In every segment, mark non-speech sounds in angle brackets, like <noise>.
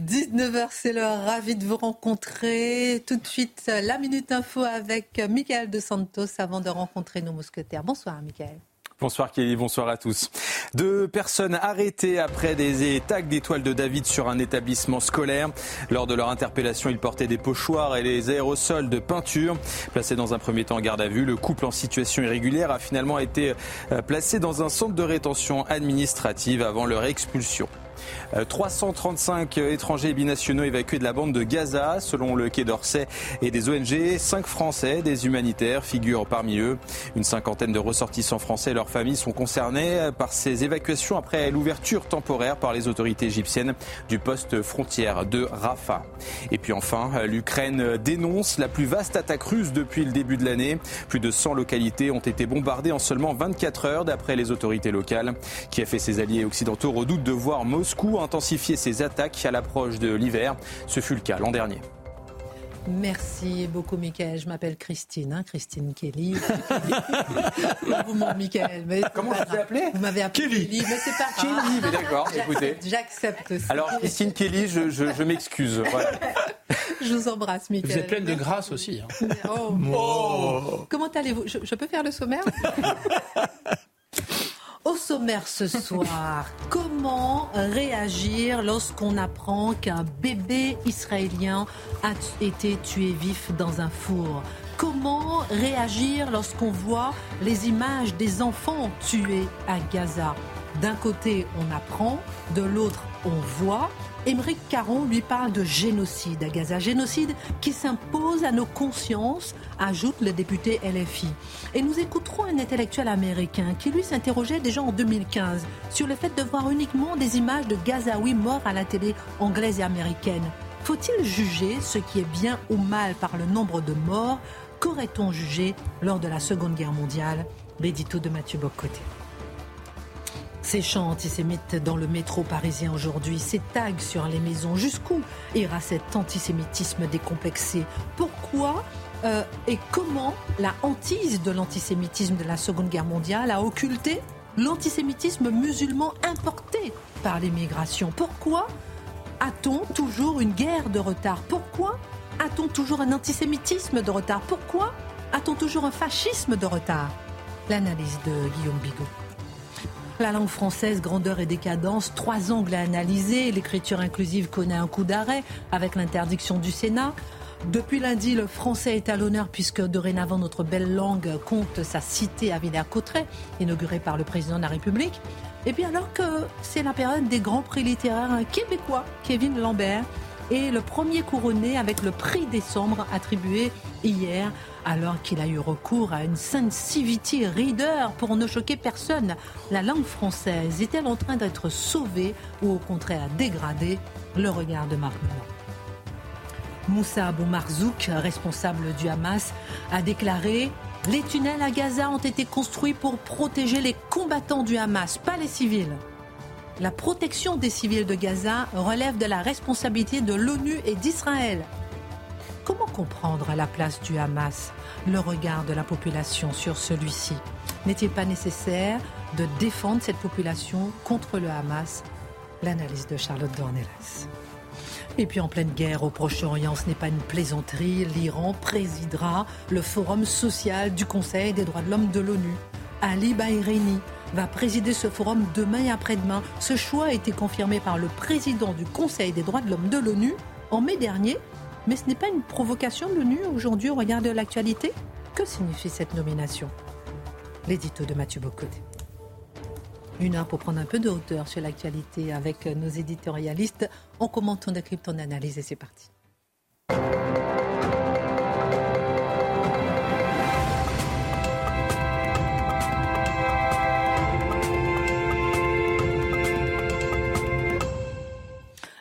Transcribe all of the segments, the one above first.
19h, c'est l'heure. Ravi de vous rencontrer. Tout de suite, la Minute Info avec Michael De Santos avant de rencontrer nos mousquetaires. Bonsoir, Michael. Bonsoir Kelly, bonsoir à tous. Deux personnes arrêtées après des tags d'étoiles de David sur un établissement scolaire. Lors de leur interpellation, ils portaient des pochoirs et des aérosols de peinture. Placé dans un premier temps en garde à vue, le couple en situation irrégulière a finalement été euh, placé dans un centre de rétention administrative avant leur expulsion. 335 euh, étrangers binationaux évacués de la bande de Gaza, selon le Quai d'Orsay et des ONG. Cinq Français, des humanitaires, figurent parmi eux. Une cinquantaine de ressortissants français et leurs familles sont concernés par ces évacuations après l'ouverture temporaire par les autorités égyptiennes du poste frontière de Rafah. Et puis enfin, l'Ukraine dénonce la plus vaste attaque russe depuis le début de l'année. Plus de 100 localités ont été bombardées en seulement 24 heures d'après les autorités locales. Qui a fait ses alliés occidentaux redoutent de voir Moscou intensifier ses attaques à l'approche de l'hiver. Ce fut le cas l'an dernier. Merci beaucoup, Michael. Je m'appelle Christine, hein, Christine Kelly. <laughs> vous, mon Michael. Mais Comment je vous ai appelé Vous m'avez appelé Kelly. mais c'est pas Kelly, mais d'accord, écoutez. J'accepte aussi. Alors, Christine Kelly, je, je, je m'excuse. Voilà. Je vous embrasse, Michael. Vous êtes pleine de grâce aussi. Hein. Oh. Oh. Comment allez-vous? Je, je peux faire le sommaire? <laughs> sommaire soir, <laughs> comment réagir lorsqu'on apprend qu'un bébé israélien a été tué vif dans un four? Comment réagir lorsqu'on voit les images des enfants tués à Gaza? D'un côté, on apprend, de l'autre, on voit. Émeric Caron lui parle de génocide à Gaza, génocide qui s'impose à nos consciences, ajoute le député LFI. Et nous écouterons un intellectuel américain qui lui s'interrogeait déjà en 2015 sur le fait de voir uniquement des images de Gazaouis morts à la télé anglaise et américaine. Faut-il juger ce qui est bien ou mal par le nombre de morts? Qu'aurait-on jugé lors de la Seconde Guerre mondiale? L'édito de Mathieu Bocoté. Ces chants antisémites dans le métro parisien aujourd'hui, ces tags sur les maisons, jusqu'où ira cet antisémitisme décomplexé? Pourquoi euh, et comment la hantise de l'antisémitisme de la Seconde Guerre mondiale a occulté l'antisémitisme musulman importé par l'immigration? Pourquoi a-t-on toujours une guerre de retard? Pourquoi a-t-on toujours un antisémitisme de retard? Pourquoi a-t-on toujours un fascisme de retard? L'analyse de Guillaume Bigot. La langue française, grandeur et décadence, trois angles à analyser. L'écriture inclusive connaît un coup d'arrêt avec l'interdiction du Sénat. Depuis lundi, le français est à l'honneur puisque dorénavant notre belle langue compte sa cité à Villers-Cotterêts, inaugurée par le président de la République. Et bien alors que c'est la période des grands prix littéraires québécois, Kevin Lambert est le premier couronné avec le prix décembre attribué hier alors qu'il a eu recours à une sensitivity reader pour ne choquer personne. La langue française est-elle en train d'être sauvée ou au contraire dégradée? Le regard de Marc Moussa Abou Marzouk, responsable du Hamas, a déclaré Les tunnels à Gaza ont été construits pour protéger les combattants du Hamas, pas les civils. La protection des civils de Gaza relève de la responsabilité de l'ONU et d'Israël. Comment comprendre la place du Hamas le regard de la population sur celui-ci? N'est-il pas nécessaire de défendre cette population contre le Hamas? L'analyse de Charlotte Dornelas. Et puis en pleine guerre au Proche-Orient, ce n'est pas une plaisanterie. L'Iran présidera le forum social du Conseil des droits de l'homme de l'ONU. Ali Bahreini va présider ce forum demain et après-demain. Ce choix a été confirmé par le président du Conseil des droits de l'homme de l'ONU en mai dernier. Mais ce n'est pas une provocation de l'ONU aujourd'hui au regard de l'actualité? Que signifie cette nomination? L'édito de Mathieu Bocoté. Une heure pour prendre un peu de hauteur sur l'actualité avec nos éditorialistes. On commente, on décrypte, on analyse et c'est parti.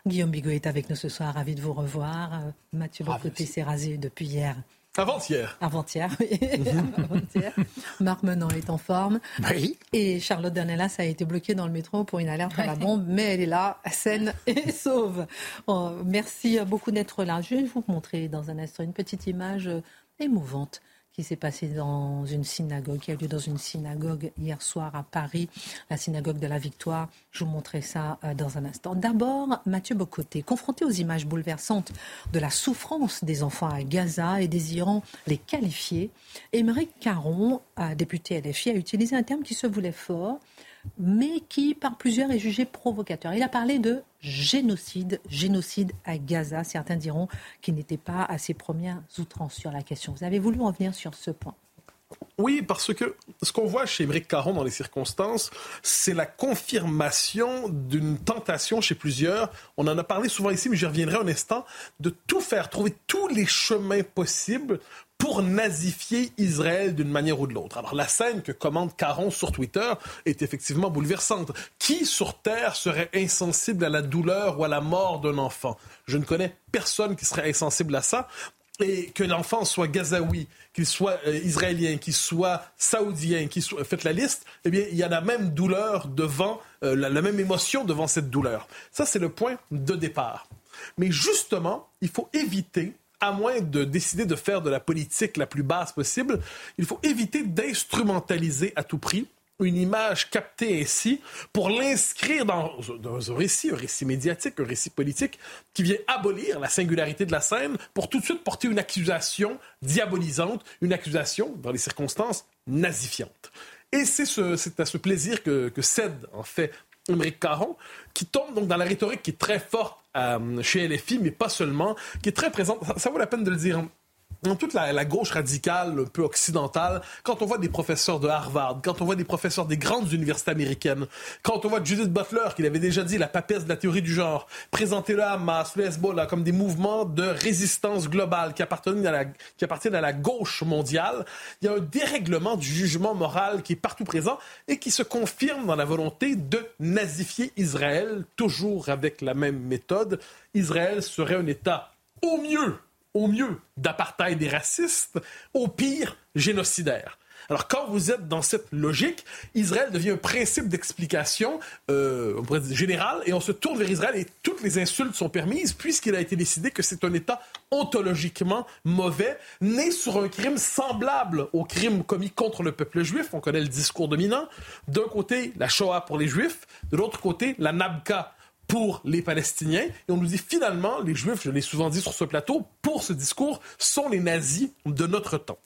Guillaume Bigot est avec nous ce soir, ravi de vous revoir. Euh, Mathieu Bocoté s'est rasé depuis hier. Avant-hier. Avant-hier, oui. <laughs> Avant-hier. Marc Menon est en forme. Oui. Et Charlotte Danellas a été bloquée dans le métro pour une alerte à la bombe, mais elle est là, saine et <laughs> sauve. Oh, merci beaucoup d'être là. Je vais vous montrer dans un instant une petite image émouvante qui s'est passé dans une synagogue, qui a lieu dans une synagogue hier soir à Paris, la synagogue de la Victoire. Je vous montrerai ça euh, dans un instant. D'abord, Mathieu Bocoté, confronté aux images bouleversantes de la souffrance des enfants à Gaza et désirant les qualifier, Émeric Caron, député LFI, a utilisé un terme qui se voulait fort mais qui, par plusieurs, est jugé provocateur. Il a parlé de génocide, génocide à Gaza. Certains diront qu'il n'était pas assez premières outrances sur la question. Vous avez voulu revenir sur ce point oui, parce que ce qu'on voit chez Émeric Caron dans les circonstances, c'est la confirmation d'une tentation chez plusieurs. On en a parlé souvent ici, mais j'y reviendrai un instant, de tout faire, trouver tous les chemins possibles pour nazifier Israël d'une manière ou de l'autre. Alors la scène que commande Caron sur Twitter est effectivement bouleversante. Qui sur Terre serait insensible à la douleur ou à la mort d'un enfant? Je ne connais personne qui serait insensible à ça. Et que l'enfant soit gazaoui, qu'il soit euh, israélien, qu'il soit saoudien, soit... Faites la liste, eh bien, il y a la même douleur devant, euh, la même émotion devant cette douleur. Ça, c'est le point de départ. Mais justement, il faut éviter à moins de décider de faire de la politique la plus basse possible, il faut éviter d'instrumentaliser à tout prix une image captée ainsi pour l'inscrire dans, un récit, un récit médiatique, un récit politique qui vient abolir la singularité de la scène pour tout de suite porter une accusation diabolisante, une accusation, dans les circonstances, nazifiante. Et c'est à ce plaisir que, cède en fait Émeric Caron, qui tombe donc dans la rhétorique qui est très forte euh, chez LFI, mais pas seulement, qui est très présente. Ça, vaut la peine de le dire toute la, gauche radicale, un peu occidentale, quand on voit des professeurs de Harvard, quand on voit des professeurs des grandes universités américaines, quand on voit Judith Butler, qui avait déjà dit la papesse de la théorie du genre, présenter le Hamas, le Hezbollah comme des mouvements de résistance globale qui appartiennent à la gauche mondiale, il y a un dérèglement du jugement moral qui est partout présent et qui se confirme dans la volonté de nazifier Israël, toujours avec la même méthode. Israël serait un État au mieux au mieux d'apartheid et raciste, au pire génocidaire. Alors, quand vous êtes dans cette logique, Israël devient un principe d'explication euh, général et on se tourne vers Israël et toutes les insultes sont permises puisqu'il a été décidé que c'est un État ontologiquement mauvais, né sur un crime semblable au crime commis contre le peuple juif. On connaît le discours dominant. D'un côté, la Shoah pour les Juifs, de l'autre côté, la Nabka pour les Palestiniens. Et on nous dit finalement, les Juifs, je l'ai souvent dit sur ce plateau, pour ce discours, sont les nazis de notre temps.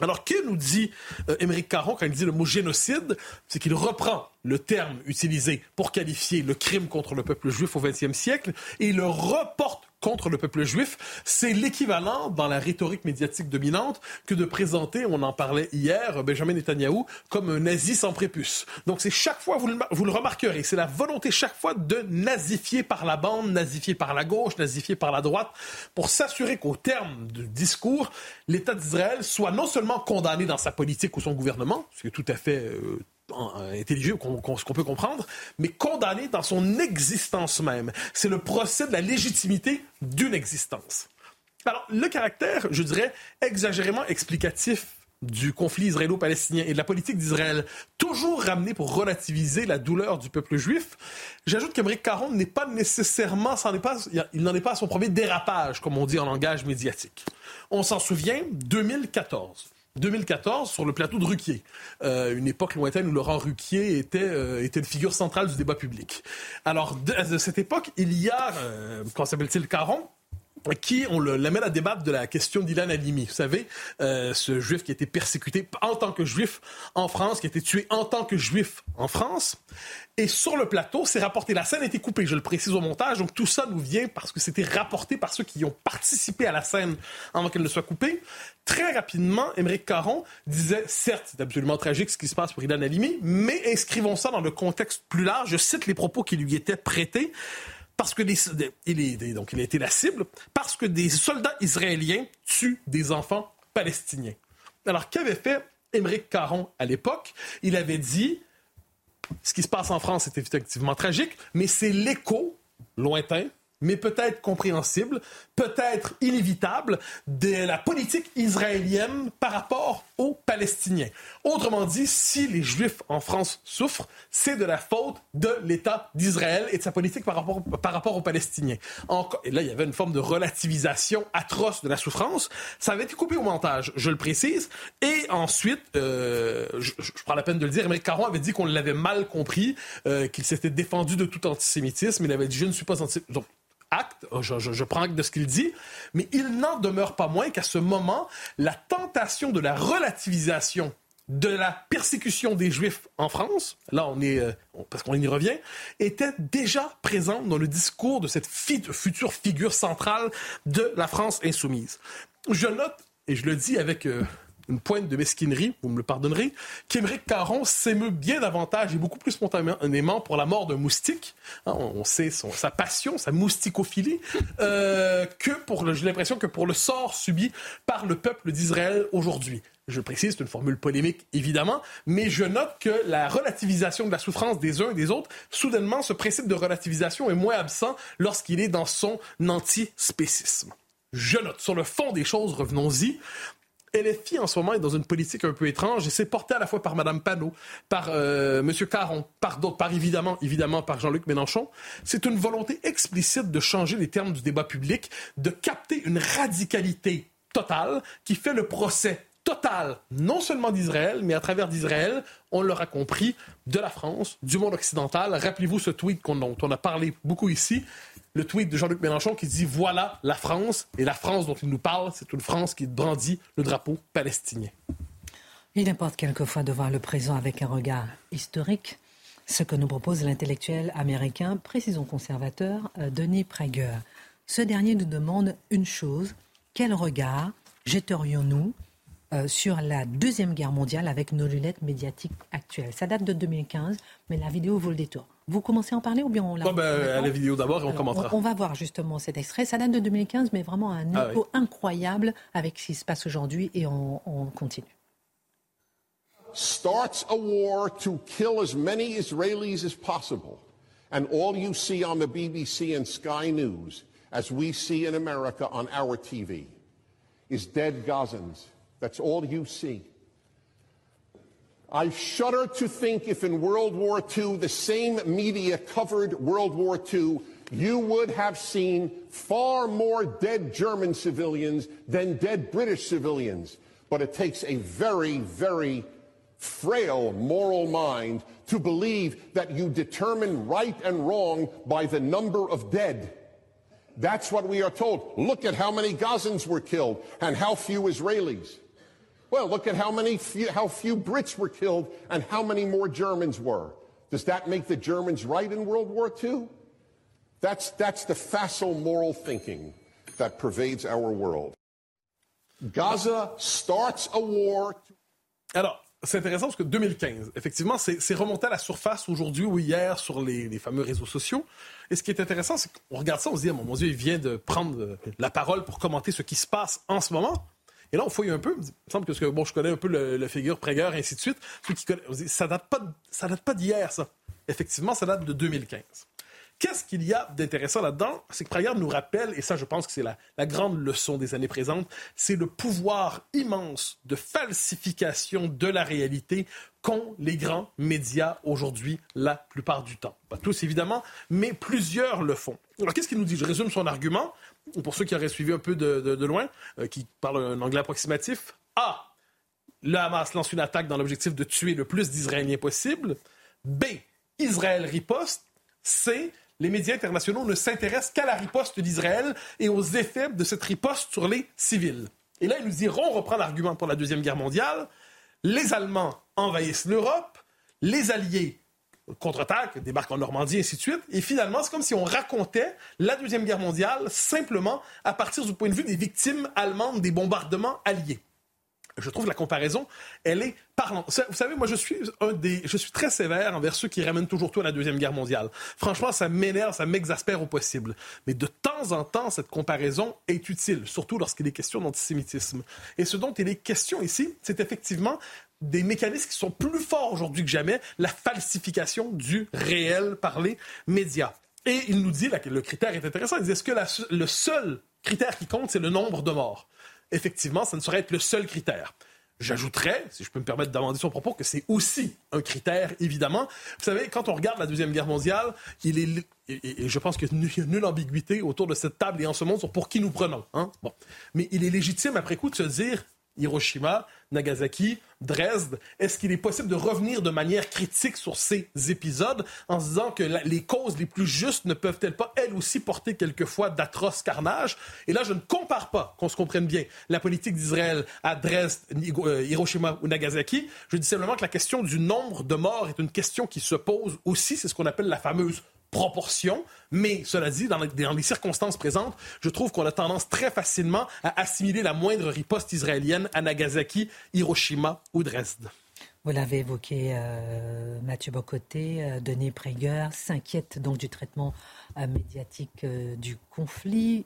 Alors, que nous dit euh, Caron quand il dit le mot génocide? C'est qu'il reprend le terme utilisé pour qualifier le crime contre le peuple juif au XXe siècle et il le reporte contre le peuple juif, c'est l'équivalent dans la rhétorique médiatique dominante que de présenter, on en parlait hier, Benjamin Netanyahou comme un nazi sans prépuce. Donc c'est chaque fois, vous le, vous le remarquerez, c'est la volonté chaque fois de nazifier par la bande, nazifier par la gauche, nazifier par la droite, pour s'assurer qu'au terme du discours, l'État d'Israël soit non seulement condamné dans sa politique ou son gouvernement, ce qui est tout à fait euh, intelligible, ce qu'on peut comprendre, mais condamné dans son existence même. C'est le procès de la légitimité d'une existence. Alors, le caractère, je dirais, exagérément explicatif du conflit israélo-palestinien et de la politique d'Israël, toujours ramené pour relativiser la douleur du peuple juif, j'ajoute qu'Emeric Caron n'est pas nécessairement, pas, il n'en est pas à son premier dérapage, comme on dit en langage médiatique. On s'en souvient, 2014. 2014 sur le plateau de Ruquier, euh, une époque lointaine où Laurent Ruquier était, euh, était une figure centrale du débat public. Alors, de, cette époque, il y a, euh, comment s'appelle-t-il, Caron, qui on l'amène à débattre de la question d'Ilan Halimi. Vous savez, euh, ce juif qui a été persécuté en tant que juif en France, qui a été tué en tant que juif en France. Et sur le plateau, c'est rapporté. La scène a été coupée, je le précise au montage. Donc tout ça nous vient parce que c'était rapporté par ceux qui ont participé à la scène avant qu'elle ne soit coupée. Très rapidement, Émeric Caron disait, certes, c'est absolument tragique ce qui se passe pour Ilan Halimi, mais inscrivons ça dans le contexte plus large. Je cite les propos qui lui étaient prêtés parce que des, il, est, donc il a été la cible, parce que des soldats israéliens tuent des enfants palestiniens. Alors, qu'avait fait Émeric Caron à l'époque? Il avait dit, ce qui se passe en France est effectivement tragique, mais c'est l'écho lointain, mais peut-être compréhensible, peut-être inévitable, de la politique israélienne par rapport aux Palestiniens. Autrement dit, si les Juifs en France souffrent, c'est de la faute de l'État d'Israël et de sa politique par rapport, par rapport aux Palestiniens. et là, il y avait une forme de relativisation atroce de la souffrance. Ça avait été coupé au montage, je le précise. Et ensuite, euh, je, prends la peine de le dire, Émeric Caron avait dit qu'on l'avait mal compris, euh, qu'il s'était défendu de tout antisémitisme. Il avait dit, je ne suis pas antisémite. Je, je, prends acte de ce qu'il dit, mais il n'en demeure pas moins qu'à ce moment, la tentation de la relativisation de la persécution des Juifs en France, là on est, euh, parce qu'on y revient, était déjà présente dans le discours de cette future figure centrale de la France insoumise. Je note, et je le dis avec euh, une pointe de mesquinerie, vous me le pardonnerez, qu'Émeric Caron s'émeut bien davantage et beaucoup plus spontanément pour la mort d'un moustique. Hein, on, sait sa passion, sa mousticophilie, <laughs> euh, que pour, j'ai l'impression que pour le sort subi par le peuple d'Israël aujourd'hui. Je précise, c'est une formule polémique, évidemment, mais je note que la relativisation de la souffrance des uns et des autres, soudainement, ce principe de relativisation est moins absent lorsqu'il est dans son antispécisme. Je note. Sur le fond des choses, revenons-y. LFI en ce moment est dans une politique un peu étrange et c'est porté à la fois par Mme Panot, par euh, M. Caron, par d'autres, par évidemment, évidemment par Jean-Luc Mélenchon. C'est une volonté explicite de changer les termes du débat public, de capter une radicalité totale qui fait le procès total, non seulement d'Israël, mais à travers d'Israël, on l'aura compris, de la France, du monde occidental. Rappelez-vous ce tweet dont on a parlé beaucoup ici le tweet de Jean-Luc Mélenchon qui dit Voilà la France. Et la France dont il nous parle, c'est une France qui brandit le drapeau palestinien. Il importe quelquefois de voir le présent avec un regard historique, ce que nous propose l'intellectuel américain, précisons conservateur, euh, Denis Prager. Ce dernier nous demande une chose quel regard jetterions-nous euh, sur la Deuxième Guerre mondiale avec nos lunettes médiatiques actuelles? Ça date de 2015, mais la vidéo vaut le détour. Vous commencez à en parler ou bien on la... ben, la vidéo d'abord et on commentera. On, va voir justement cet extrait. Ça date de 2015, mais vraiment un ah écho incroyable avec ce qui se passe aujourd'hui et on, on continue. Starts a war to kill as many Israelis as possible. And all you see on the BBC and Sky News, as we see in America on our TV, is dead Gazans. That's all you see. I shudder to think if in World War II the same media covered World War II, you would have seen far more dead German civilians than dead British civilians. But it takes a very, very frail moral mind to believe that you determine right and wrong by the number of dead. That's what we are told. Look at how many Gazans were killed and how few Israelis. Well, look at how many few, how few Brits were killed and how many more Germans were. Does that make the Germans right in World War II? That's, that's the facile moral thinking that pervades our world. Gaza starts a war. Alors, c'est intéressant parce que 2015, effectivement, c'est remonté à la surface aujourd'hui ou hier sur les, les, fameux réseaux sociaux. Et ce qui est intéressant, c'est qu'on regarde ça, on se dit, ah, mon Dieu, il vient de prendre la parole pour commenter ce qui se passe en ce moment. Et là, on fouille un peu. Il me semble que, bon, je connais un peu le, figure Prager, ainsi de suite. Ça date date pas d'hier, ça. Effectivement, ça date de 2015. Qu'est-ce qu'il y a d'intéressant là-dedans? C'est que Prager nous rappelle, et ça je pense que c'est la, la, grande leçon des années présentes, c'est le pouvoir immense de falsification de la réalité qu'ont les grands médias aujourd'hui la plupart du temps. Pas tous évidemment, mais plusieurs le font. Alors qu'est-ce qu'il nous dit? Je résume son argument pour ceux qui auraient suivi un peu de, loin, euh, qui parlent un anglais approximatif, A. Le Hamas lance une attaque dans l'objectif de tuer le plus d'Israéliens possible. B. Israël riposte. C. Les médias internationaux ne s'intéressent qu'à la riposte d'Israël et aux effets de cette riposte sur les civils. Et là, ils nous diront, on reprend l'argument pour la Deuxième Guerre mondiale, les Allemands envahissent l'Europe, les Alliés contre-attaque, débarque en Normandie, et ainsi de suite. Et finalement, c'est comme si on racontait la Deuxième Guerre mondiale simplement à partir du point de vue des victimes allemandes des bombardements alliés. Je trouve la comparaison, elle est parlante. Vous savez, moi, je suis un des, je suis très sévère envers ceux qui ramènent toujours tout à la Deuxième Guerre mondiale. Franchement, ça m'énerve, ça m'exaspère au possible. Mais de temps en temps, cette comparaison est utile, surtout lorsqu'il est question d'antisémitisme. Et ce dont il est question ici, c'est effectivement des mécanismes qui sont plus forts aujourd'hui que jamais, la falsification du réel par les médias. Et il nous dit, que le critère est intéressant, il dit, est-ce que le seul critère qui compte, c'est le nombre de morts? Effectivement, ça ne saurait être le seul critère. J'ajouterais, si je peux me permettre d'amender son propos, que c'est aussi un critère, évidemment. Vous savez, quand on regarde la Deuxième Guerre mondiale, il est, et, je pense qu'il n'y a nulle ambiguïté autour de cette table et en ce monde sur pour qui nous prenons. Hein? Mais il est légitime, après coup, de se dire, Hiroshima, Nagasaki, Dresde. Est-ce qu'il est possible de revenir de manière critique sur ces épisodes en se disant que les causes les plus justes ne peuvent-elles pas, elles aussi, porter quelquefois d'atroces carnages? Et là, je ne compare pas, qu'on se comprenne bien, la politique d'Israël à Dresde, euh, Hiroshima ou Nagasaki. Je dis simplement que la question du nombre de morts est une question qui se pose aussi. C'est ce qu'on appelle la fameuse proportion, mais cela dit, dans les, circonstances présentes, je trouve qu'on a tendance très facilement à assimiler la moindre riposte israélienne à Nagasaki, Hiroshima ou Dresde. Vous l'avez évoqué, euh, Mathieu Bocoté, euh, Denis Prager s'inquiète donc du traitement euh, médiatique du conflit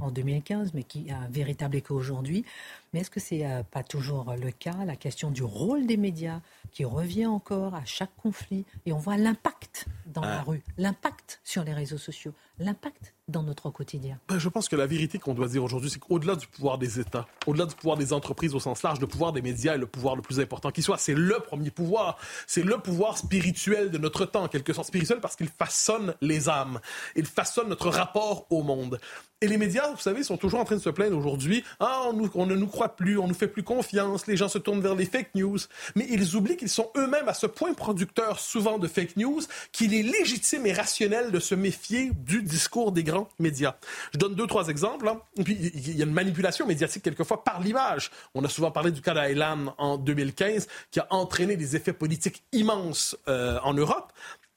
en 2015, mais qui a un véritable écho aujourd'hui. Mais est-ce que ce n'est pas toujours le cas La question du rôle des médias qui revient encore à chaque conflit. Et on voit l'impact dans la ah. rue, l'impact sur les réseaux sociaux, l'impact dans notre quotidien? Ben, Je pense que la vérité qu'on doit dire aujourd'hui, c'est qu'au-delà du pouvoir des États, au-delà du pouvoir des entreprises au sens large, le pouvoir des médias est le pouvoir le plus important qui soit. C'est le premier pouvoir. C'est le pouvoir spirituel de notre temps, en quelque sorte spirituel, parce qu'il façonne les âmes. Il façonne notre rapport au monde. Et les médias, vous savez, sont toujours en train de se plaindre aujourd'hui. Ah, on, on, ne nous croit plus, on nous fait plus confiance, les gens se tournent vers les fake news. Mais ils oublient qu'ils sont eux-mêmes à ce point producteurs souvent de fake news qu'il est légitime et rationnel de se méfier du discours des grands médias. Je donne deux, trois exemples. Hein. puis, il y a une manipulation médiatique quelquefois par l'image. On a souvent parlé du cas d'Aylan en 2015 qui a entraîné des effets politiques immenses euh, en Europe.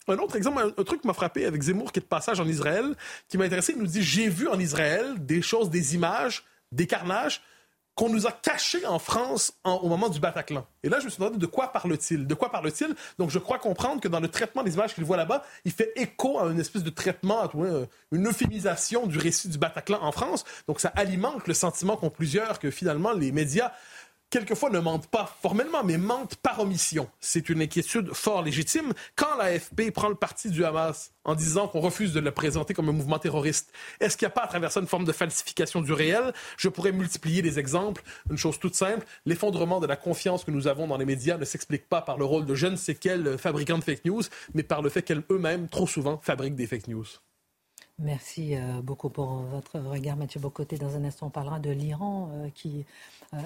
Un autre exemple, un, truc qui m'a frappé avec Zemmour qui est de passage en Israël, qui m'a intéressé, il nous dit J'ai vu en Israël des choses, des images, des carnages qu'on nous a cachés en France au moment du Bataclan. Et là, je me suis demandé de quoi parle-t-il? De quoi parle-t-il? Donc, je crois comprendre que dans le traitement des images qu'il voit là-bas, il fait écho à une espèce de traitement, une euphémisation du récit du Bataclan en France. Donc, ça alimente le sentiment qu'ont plusieurs que finalement, les médias quelquefois ne mentent pas formellement, mais mentent par omission. C'est une inquiétude fort légitime. Quand l'AFP prend le parti du Hamas en disant qu'on refuse de le présenter comme un mouvement terroriste, est-ce qu'il n'y a pas à travers ça une forme de falsification du réel? Je pourrais multiplier les exemples. Une chose toute simple, l'effondrement de la confiance que nous avons dans les médias ne s'explique pas par le rôle de je ne sais quel fabricant de fake news, mais par le fait qu'eux-mêmes, trop souvent, fabriquent des fake news. Merci euh, beaucoup pour votre regard, Mathieu Bocoté. Dans un instant, on parlera de l'Iran euh, qui euh,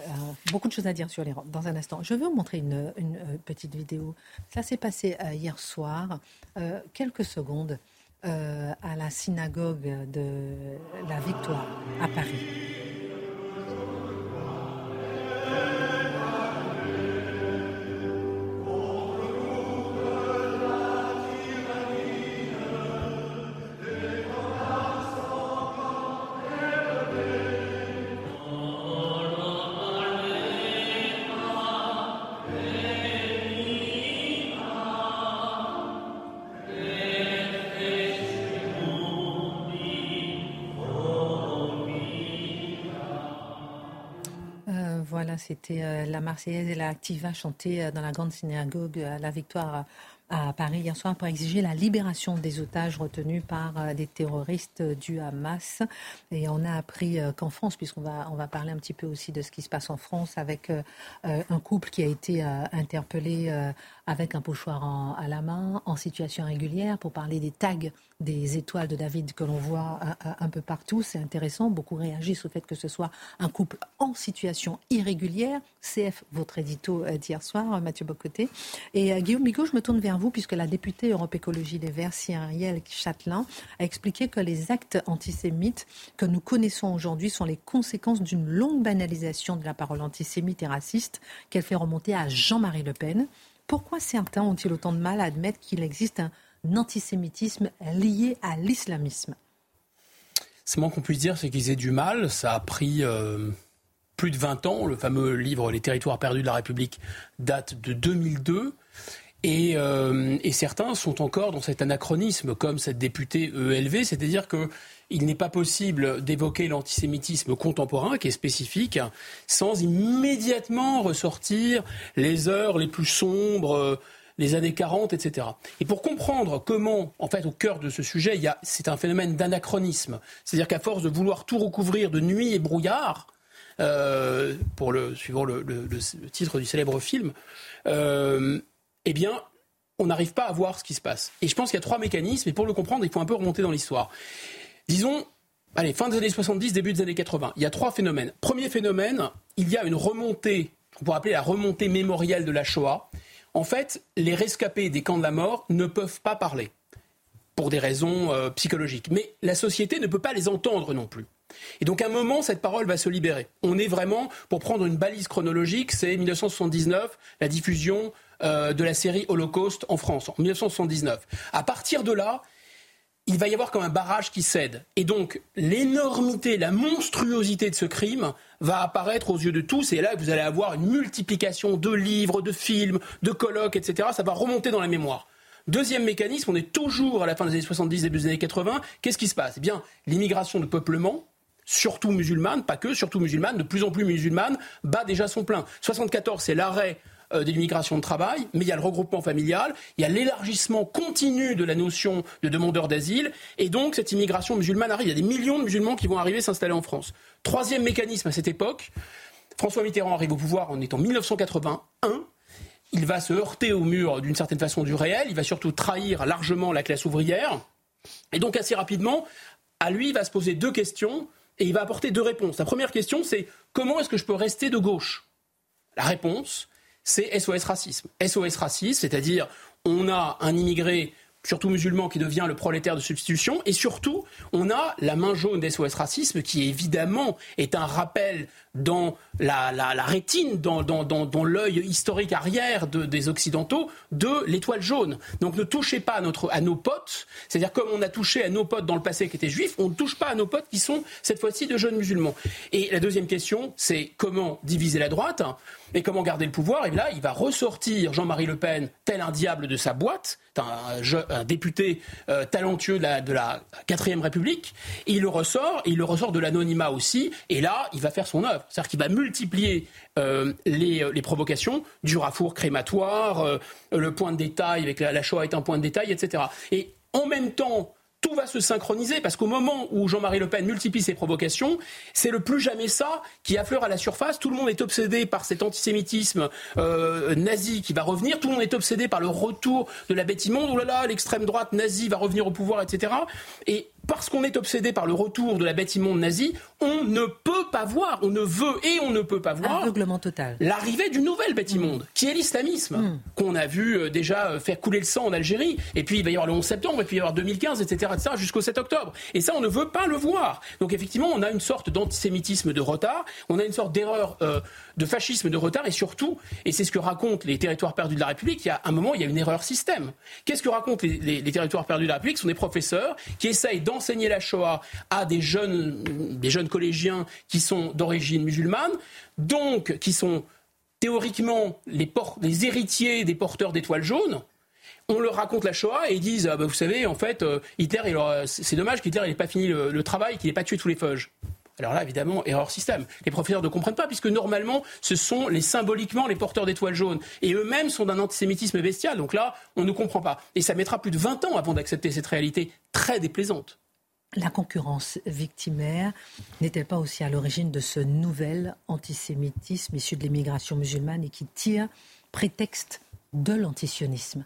beaucoup de choses à dire sur l'Iran dans un instant. Je veux vous montrer une, petite vidéo. Ça s'est passé hier soir, quelques secondes, à la synagogue de la Victoire à Paris. C'était euh, la Marseillaise et la Activa chantée euh, dans la grande synagogue à la Victoire à Paris hier soir pour exiger la libération des otages retenus par euh, des terroristes du Hamas. Et on a appris qu'en France, puisqu'on va, on va parler un petit peu aussi de ce qui se passe en France avec un couple qui a été interpellé avec un pochoir à la main, en situation régulière, pour parler des tags des étoiles de David que l'on voit un, peu partout. C'est intéressant. Beaucoup réagissent au fait que ce soit un couple en situation irrégulière. CF, votre édito euh, d'hier soir, Mathieu Bocoté. Et euh, Guillaume Bigot, je me tourne vers vous, puisque la députée Europe Écologie Les Verts, Cyrielle Châtelain, a expliqué que les actes antisémites que nous connaissons aujourd'hui sont les conséquences d'une longue banalisation de la parole antisémite et raciste qu'elle fait remonter à Jean-Marie Le Pen. Pourquoi certains ont-ils autant de mal à admettre qu'il existe un antisémitisme lié à l'islamisme C'est moins qu'on puisse dire, c'est qu'ils aient du mal. Ça a pris euh, plus de 20 ans. Le fameux livre Les territoires perdus de la République date de 2002. Et, euh, et, certains sont encore dans cet anachronisme, comme cette députée ELV, c'est-à-dire que il n'est pas possible d'évoquer l'antisémitisme contemporain, qui est spécifique, sans immédiatement ressortir les heures les plus sombres les années 40, etc. Et pour comprendre comment, en fait, au cœur de ce sujet, c'est un phénomène d'anachronisme. C'est-à-dire qu'à force de vouloir tout recouvrir de nuit et brouillard, euh, pour le, suivant le, titre du célèbre film, euh, eh bien, on n'arrive pas à voir ce qui se passe. Et je pense qu'il y a trois mécanismes, et pour le comprendre, il faut un peu remonter dans l'histoire. Disons, allez, fin des années 70, début des années 80, il y a trois phénomènes. Premier phénomène, il y a une remontée, on pourrait appeler la remontée mémorielle de la Shoah. En fait, les rescapés des camps de la mort ne peuvent pas parler pour des raisons euh, psychologiques. Mais la société ne peut pas les entendre non plus. Et donc à un moment, cette parole va se libérer. On est vraiment, pour prendre une balise chronologique, c'est 1979, la diffusion euh, de la série Holocauste en France, en 1979. À partir de là, il va y avoir comme un barrage qui cède. Et donc, l'énormité, la monstruosité de ce crime va apparaître aux yeux de tous. Et là, vous allez avoir une multiplication de livres, de films, de colloques, etc. Ça va remonter dans la mémoire. Deuxième mécanisme, on est toujours à la fin des années 70, début des années 80. Qu'est-ce qui se passe? Eh bien, l'immigration de peuplement, surtout musulmane, pas que, surtout musulmane, de plus en plus musulmane, bat déjà son plein. 74, c'est l'arrêt euh, de l'immigration de travail, mais il y a le regroupement familial, il y a l'élargissement continu de la notion de demandeur d'asile, et donc cette immigration musulmane arrive. Il y a des millions de musulmans qui vont arriver s'installer en France. Troisième mécanisme à cette époque, François Mitterrand arrive au pouvoir en étant 1981. Il va se heurter au mur d'une certaine façon du réel, il va surtout trahir largement la classe ouvrière. Et donc assez rapidement, à lui, il va se poser deux questions et il va apporter deux réponses. La première question, c'est comment est-ce que je peux rester de gauche? La réponse, c'est SOS racisme. SOS racisme, c'est-à-dire on a un immigré surtout musulman, qui devient le prolétaire de substitution. Et surtout, on a la main jaune d'SOS Racisme, qui évidemment est un rappel dans la, rétine, dans, l'œil historique arrière des Occidentaux, de l'étoile jaune. Donc ne touchez pas à, nos potes, c'est-à-dire comme on a touché à nos potes dans le passé qui étaient juifs, on ne touche pas à nos potes qui sont cette fois-ci de jeunes musulmans. Et la deuxième question, c'est comment diviser la droite et comment garder le pouvoir. Et là, il va ressortir Jean-Marie Le Pen tel un diable de sa boîte, un, député euh, talentueux de la, de la 4ème République, et il le ressort, et il le ressort de l'anonymat aussi, et là, il va faire son œuvre. C'est-à-dire qu'il va multiplier euh, les, les, provocations du rafour crématoire, euh, le point de détail avec la, Shoah est un point de détail, etc. Et en même temps, tout va se synchroniser parce qu'au moment où Jean-Marie Le Pen multiplie ses provocations, c'est le plus jamais ça qui affleure à la surface. Tout le monde est obsédé par cet antisémitisme euh, nazi qui va revenir. Tout le monde est obsédé par le retour de la bête immonde. Oh là là, l'extrême droite nazie va revenir au pouvoir, etc. Et parce qu'on est obsédé par le retour de la bête immonde nazie, on ne peut pas voir, on ne veut et on ne peut pas voir total. l'arrivée d'une nouvelle bête immonde, qui est l'islamisme, hmm. qu'on a vu euh, déjà euh, faire couler le sang en Algérie, et puis il va y avoir le 11 septembre, et puis il va y avoir 2015, etc., etc., jusqu'au 7 octobre. Et ça, on ne veut pas le voir. Donc effectivement, on a une sorte d'antisémitisme de retard, on a une sorte d'erreur euh, de fascisme de retard, et surtout, et c'est ce que racontent les territoires perdus de la République, il y a un moment, il y a une erreur système. Qu'est-ce que racontent les, territoires perdus de la République? Ce sont des professeurs qui essayent enseigner la Shoah à des jeunes, des jeunes collégiens qui sont d'origine musulmane, donc qui sont théoriquement les, les héritiers des porteurs d'étoiles jaunes. On leur raconte la Shoah et ils disent ah bah, Vous savez, en fait, euh, Hitler, c'est dommage qu'Hitler n'ait pas fini le, le travail, qu'il n'ait pas tué tous les feuges. Alors là, évidemment, erreur système. Les professeurs ne comprennent pas, puisque normalement, ce sont les symboliquement les porteurs d'étoiles jaunes. Et eux-mêmes sont d'un antisémitisme bestial. Donc là, on ne comprend pas. Et ça mettra plus de 20 ans avant d'accepter cette réalité très déplaisante. La concurrence victimaire n'est-elle pas aussi à l'origine de ce nouvel antisémitisme issu de l'immigration musulmane et qui tire prétexte de l'antisionisme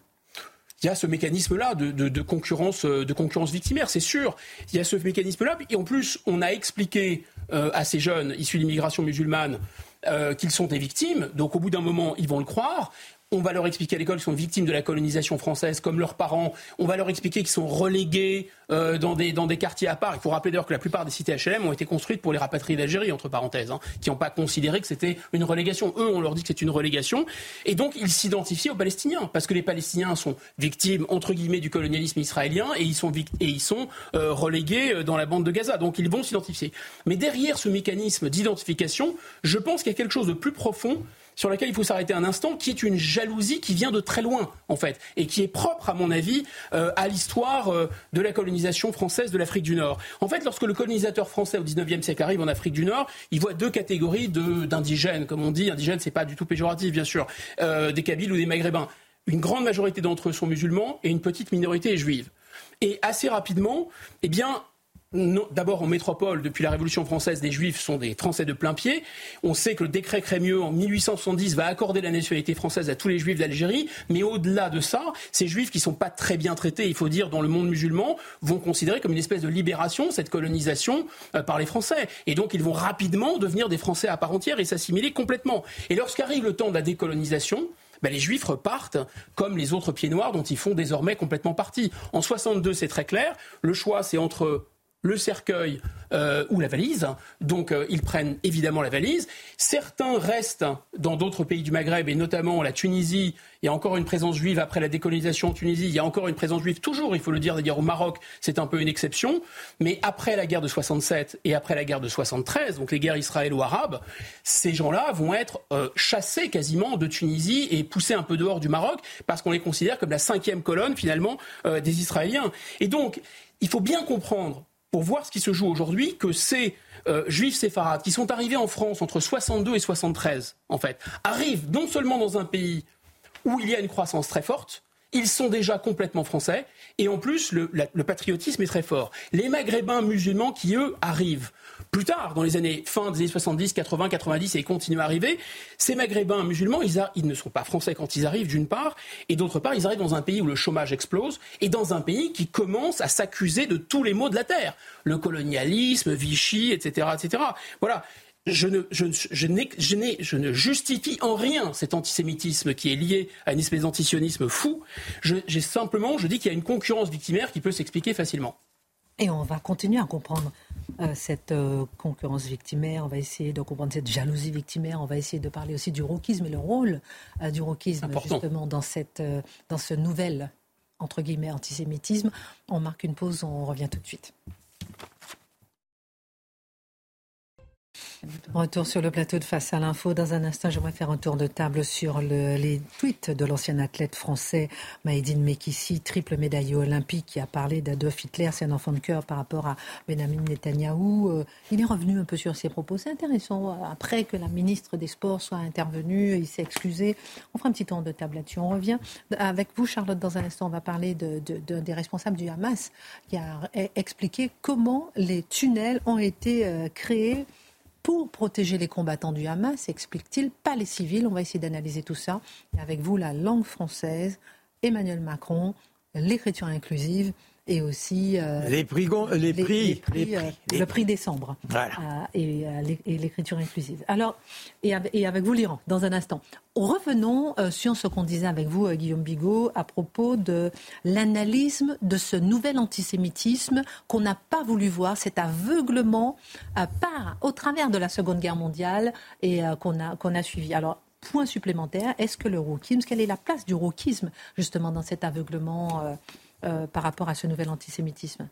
il y a ce mécanisme-là de, concurrence, de concurrence victimaire, c'est sûr. Il y a ce mécanisme-là. Et en plus, on a expliqué euh, à ces jeunes issus de l'immigration musulmane euh, qu'ils sont des victimes. Donc au bout d'un moment, ils vont le croire. On va leur expliquer à l'école qu'ils sont victimes de la colonisation française comme leurs parents. On va leur expliquer qu'ils sont relégués euh, dans, des, dans des quartiers à part. Il faut rappeler d'ailleurs que la plupart des cités HLM ont été construites pour les rapatriés d'Algérie, entre parenthèses, hein, qui n'ont pas considéré que c'était une relégation. Eux, on leur dit que c'est une relégation. Et donc, ils s'identifient aux Palestiniens, parce que les Palestiniens sont victimes, entre guillemets, du colonialisme israélien, et ils sont, et ils sont euh, relégués euh, dans la bande de Gaza. Donc, ils vont s'identifier. Mais derrière ce mécanisme d'identification, je pense qu'il y a quelque chose de plus profond sur laquelle il faut s'arrêter un instant, qui est une jalousie qui vient de très loin, en fait, et qui est propre, à mon avis, euh, à l'histoire euh, de la colonisation française de l'Afrique du Nord. En fait, lorsque le colonisateur français au XIXe siècle arrive en Afrique du Nord, il voit deux catégories d'indigènes, comme on dit. Indigènes, c'est pas du tout péjoratif, bien sûr, euh, des Kabyles ou des Maghrébins. une grande majorité d'entre eux sont musulmans et une petite minorité est juive. Et assez rapidement, eh bien, D'abord en métropole, depuis la Révolution française, des Juifs sont des Français de plein pied. On sait que le décret Crémieux en 1870 va accorder la nationalité française à tous les Juifs d'Algérie, mais au-delà de ça, ces Juifs qui sont pas très bien traités, il faut dire, dans le monde musulman, vont considérer comme une espèce de libération cette colonisation euh, par les Français. Et donc ils vont rapidement devenir des Français à part entière et s'assimiler complètement. Et lorsqu'arrive le temps de la décolonisation, ben, les Juifs repartent comme les autres pieds noirs dont ils font désormais complètement partie. En 62, c'est très clair. Le choix, c'est entre le cercueil euh, ou la valise. Donc euh, ils prennent évidemment la valise. Certains restent dans d'autres pays du Maghreb et notamment la Tunisie. Il y a encore une présence juive après la décolonisation en Tunisie. Il y a encore une présence juive toujours, il faut le dire. D'ailleurs au Maroc, c'est un peu une exception. Mais après la guerre de 67 et après la guerre de 73, donc les guerres israélo-arabes, ces gens-là vont être euh, chassés quasiment de Tunisie et poussés un peu dehors du Maroc parce qu'on les considère comme la cinquième colonne finalement des Israéliens. Et donc il faut bien comprendre pour voir ce qui se joue aujourd'hui que ces euh, juifs séfarades qui sont arrivés en France entre 62 et 73, en fait, arrivent non seulement dans un pays où il y a une croissance très forte, ils sont déjà complètement français et en plus le, le patriotisme est très fort. Les Maghrébins musulmans qui, eux, arrivent plus tard, dans les années fin des années 70, 80, 90, et ils continuent à arriver, ces maghrébins musulmans, ils, ne sont pas français quand ils arrivent, d'une part, et d'autre part, ils arrivent dans un pays où le chômage explose, et dans un pays qui commence à s'accuser de tous les maux de la terre. Le colonialisme, Vichy, etc. etc. Voilà. Je, ne, justifie en rien cet antisémitisme qui est lié à une espèce d'antisionisme fou. J'ai simplement, je dis qu'il y a une concurrence victimaire qui peut s'expliquer facilement. Et on va continuer à comprendre euh, cette euh, concurrence victimaire, on va essayer de comprendre cette jalousie victimaire, on va essayer de parler aussi du roquisme et le rôle euh, du roquisme justement dans, cette, dans ce nouvel, entre guillemets, antisémitisme. On marque une pause, on revient tout de suite. Retour sur le plateau de Face à l'info. Dans un instant, j'aimerais faire un tour de table sur les tweets de l'ancien athlète français Maïdine Mekissi, triple médaillé olympique, qui a parlé d'Adolf Hitler. C'est un enfant de cœur par rapport à Benjamin Netanyahou. Euh, il est revenu un peu sur ses propos. C'est intéressant. Après que la ministre des Sports soit intervenue, il s'est excusé. On fera un petit tour de table là-dessus. On revient avec vous, Charlotte, dans un instant. On va parler de, des responsables du Hamas qui a expliqué comment les tunnels ont été euh, créés pour protéger les combattants du Hamas, explique-t-il, pas les civils. On va essayer d'analyser tout ça. Avec vous, la langue française, Emmanuel Macron, l'écriture inclusive et aussi euh, les prix, les, prix, euh, le prix décembre voilà. Euh, et, l'écriture inclusive. Alors, et avec, vous, l'Iran, dans un instant. Revenons sur ce qu'on disait avec vous, Guillaume Bigot, à propos de l'analyse de ce nouvel antisémitisme qu'on n'a pas voulu voir, cet aveuglement par, au travers de la Seconde Guerre mondiale et qu'on a, qu'on a suivi. Alors, point supplémentaire, est-ce que le wokisme, quelle est la place du wokisme justement dans cet aveuglement euh, par rapport à ce nouvel antisémitisme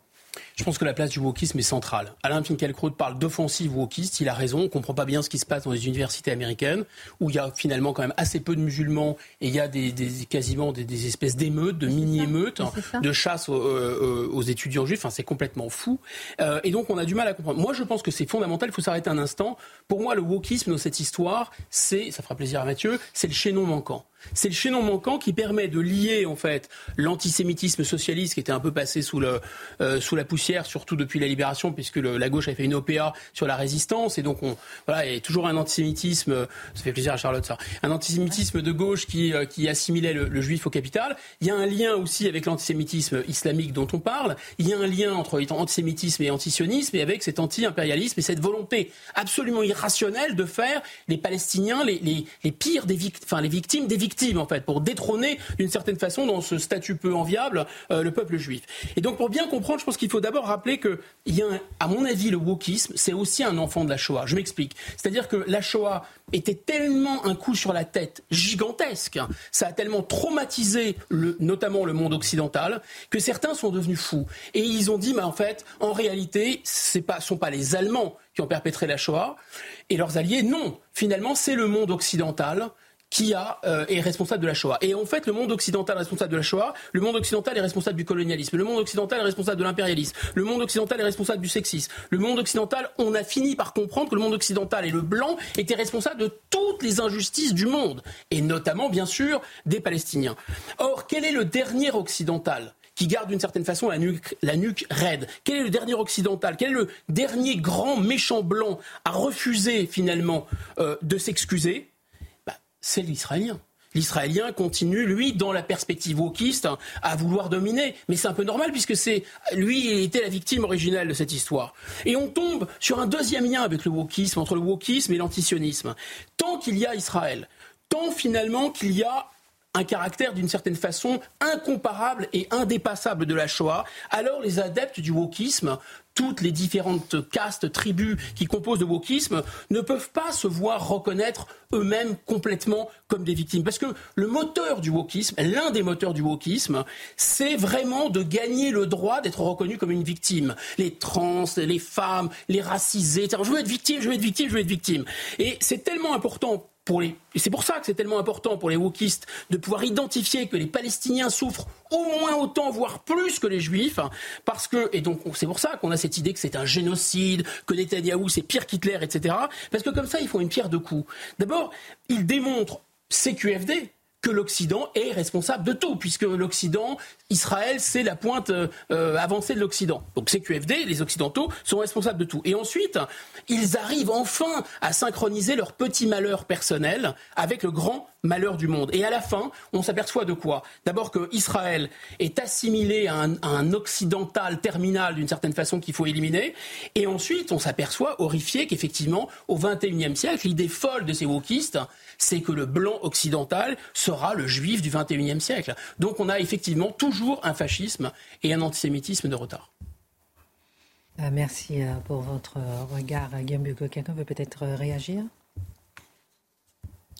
je pense que la place du wokisme est centrale. Alain Finkielkraut parle d'offensive wokiste, il a raison, on ne comprend pas bien ce qui se passe dans les universités américaines, où il y a finalement quand même assez peu de musulmans et il y a des, quasiment des, espèces d'émeutes, de mini-émeutes, de chasse euh, aux, étudiants juifs, enfin, c'est complètement fou. Euh, et donc on a du mal à comprendre. Moi je pense que c'est fondamental, il faut s'arrêter un instant. Pour moi le wokisme dans cette histoire, c'est, ça fera plaisir à Mathieu, c'est le chaînon manquant. C'est le chaînon manquant qui permet de lier en fait l'antisémitisme socialiste qui était un peu passé sous, le, euh, sous la poussière, surtout depuis la libération, puisque la gauche a fait une OPA sur la résistance, et donc on, voilà, il y a toujours un antisémitisme, ça fait plaisir à Charlotte ça, un antisémitisme de gauche qui, euh, qui assimilait le, juif au capital. Il y a un lien aussi avec l'antisémitisme islamique dont on parle. Il y a un lien entre antisémitisme et antisionisme, et avec cet anti-impérialisme et cette volonté absolument irrationnelle de faire les Palestiniens les, les, les pires des victimes, enfin les victimes des victimes en fait, pour détrôner d'une certaine façon, dans ce statut peu enviable, euh, le peuple juif. Et donc, pour bien comprendre, je pense qu'il faut d'abord rappeler que, il y a à mon avis, le wokisme, c'est aussi un enfant de la Shoah. Je m'explique. C'est-à-dire que la Shoah était tellement un coup sur la tête gigantesque, ça a tellement traumatisé le, notamment le monde occidental, que certains sont devenus fous. Et ils ont dit, mais en fait, en réalité, ce ne sont pas les Allemands qui ont perpétré la Shoah et leurs alliés, non. Finalement, c'est le monde occidental qui a, euh, est responsable de la Shoah. Et en fait, le monde occidental est responsable de la Shoah, le monde occidental est responsable du colonialisme, le monde occidental est responsable de l'impérialisme, le monde occidental est responsable du sexisme, le monde occidental, on a fini par comprendre que le monde occidental et le blanc étaient responsables de toutes les injustices du monde, et notamment, bien sûr, des Palestiniens. Or, quel est le dernier occidental qui garde d'une certaine façon la nuque, la nuque raide? Quel est le dernier occidental? Quel est le dernier grand méchant blanc à refuser finalement euh, de s'excuser? C'est l'Israélien. L'Israélien continue, lui, dans la perspective wokiste, à vouloir dominer. Mais c'est un peu normal puisque c'est lui il était la victime originelle de cette histoire. Et on tombe sur un deuxième lien avec le wokisme, entre le wokisme et l'antisionisme. Tant qu'il y a Israël, tant finalement qu'il y a un caractère d'une certaine façon incomparable et indépassable de la Shoah, alors les adeptes du wokisme, toutes les différentes castes, tribus qui composent le wokisme, ne peuvent pas se voir reconnaître eux-mêmes complètement comme des victimes. Parce que le moteur du wokisme, l'un des moteurs du wokisme, c'est vraiment de gagner le droit d'être reconnu comme une victime. Les trans, les femmes, les racisés, je veux être victime, je veux être victime, je veux être victime. Et c'est tellement important et c'est pour ça que c'est tellement important pour les wokistes de pouvoir identifier que les Palestiniens souffrent au moins autant, voire plus que les Juifs, parce que, et donc c'est pour ça qu'on a cette idée que c'est un génocide, que Netanyahou c'est pire qu'Hitler, etc. Parce que comme ça, ils font une pierre de coups. D'abord, ils démontrent CQFD, que l'Occident est responsable de tout, puisque l'Occident, Israël, c'est la pointe euh, avancée de l'Occident. Donc CQFD, les Occidentaux, sont responsables de tout. Et ensuite, ils arrivent enfin à synchroniser leur petit malheur personnel avec le grand malheur du monde. Et à la fin, on s'aperçoit de quoi? D'abord que Israël est assimilé à un, occidental terminal d'une certaine façon qu'il faut éliminer. Et ensuite, on s'aperçoit, horrifié, qu'effectivement, au XXIe siècle, l'idée folle de ces wokistes, c'est que le blanc occidental sera le juif du XXIe siècle. Donc on a effectivement toujours un fascisme et un antisémitisme de retard. Euh, merci euh, pour votre regard, Guillaume Bugo. Quelqu'un veut peut-être réagir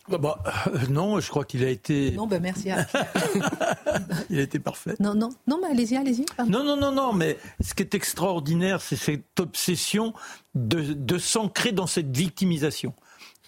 bah, bah euh, non, je crois qu'il a été. Non, ben merci. <laughs> il a été parfait. Non, non, non, mais allez-y, allez-y. Non, non, non, non, mais ce qui est extraordinaire, c'est cette obsession de, de s'ancrer dans cette victimisation.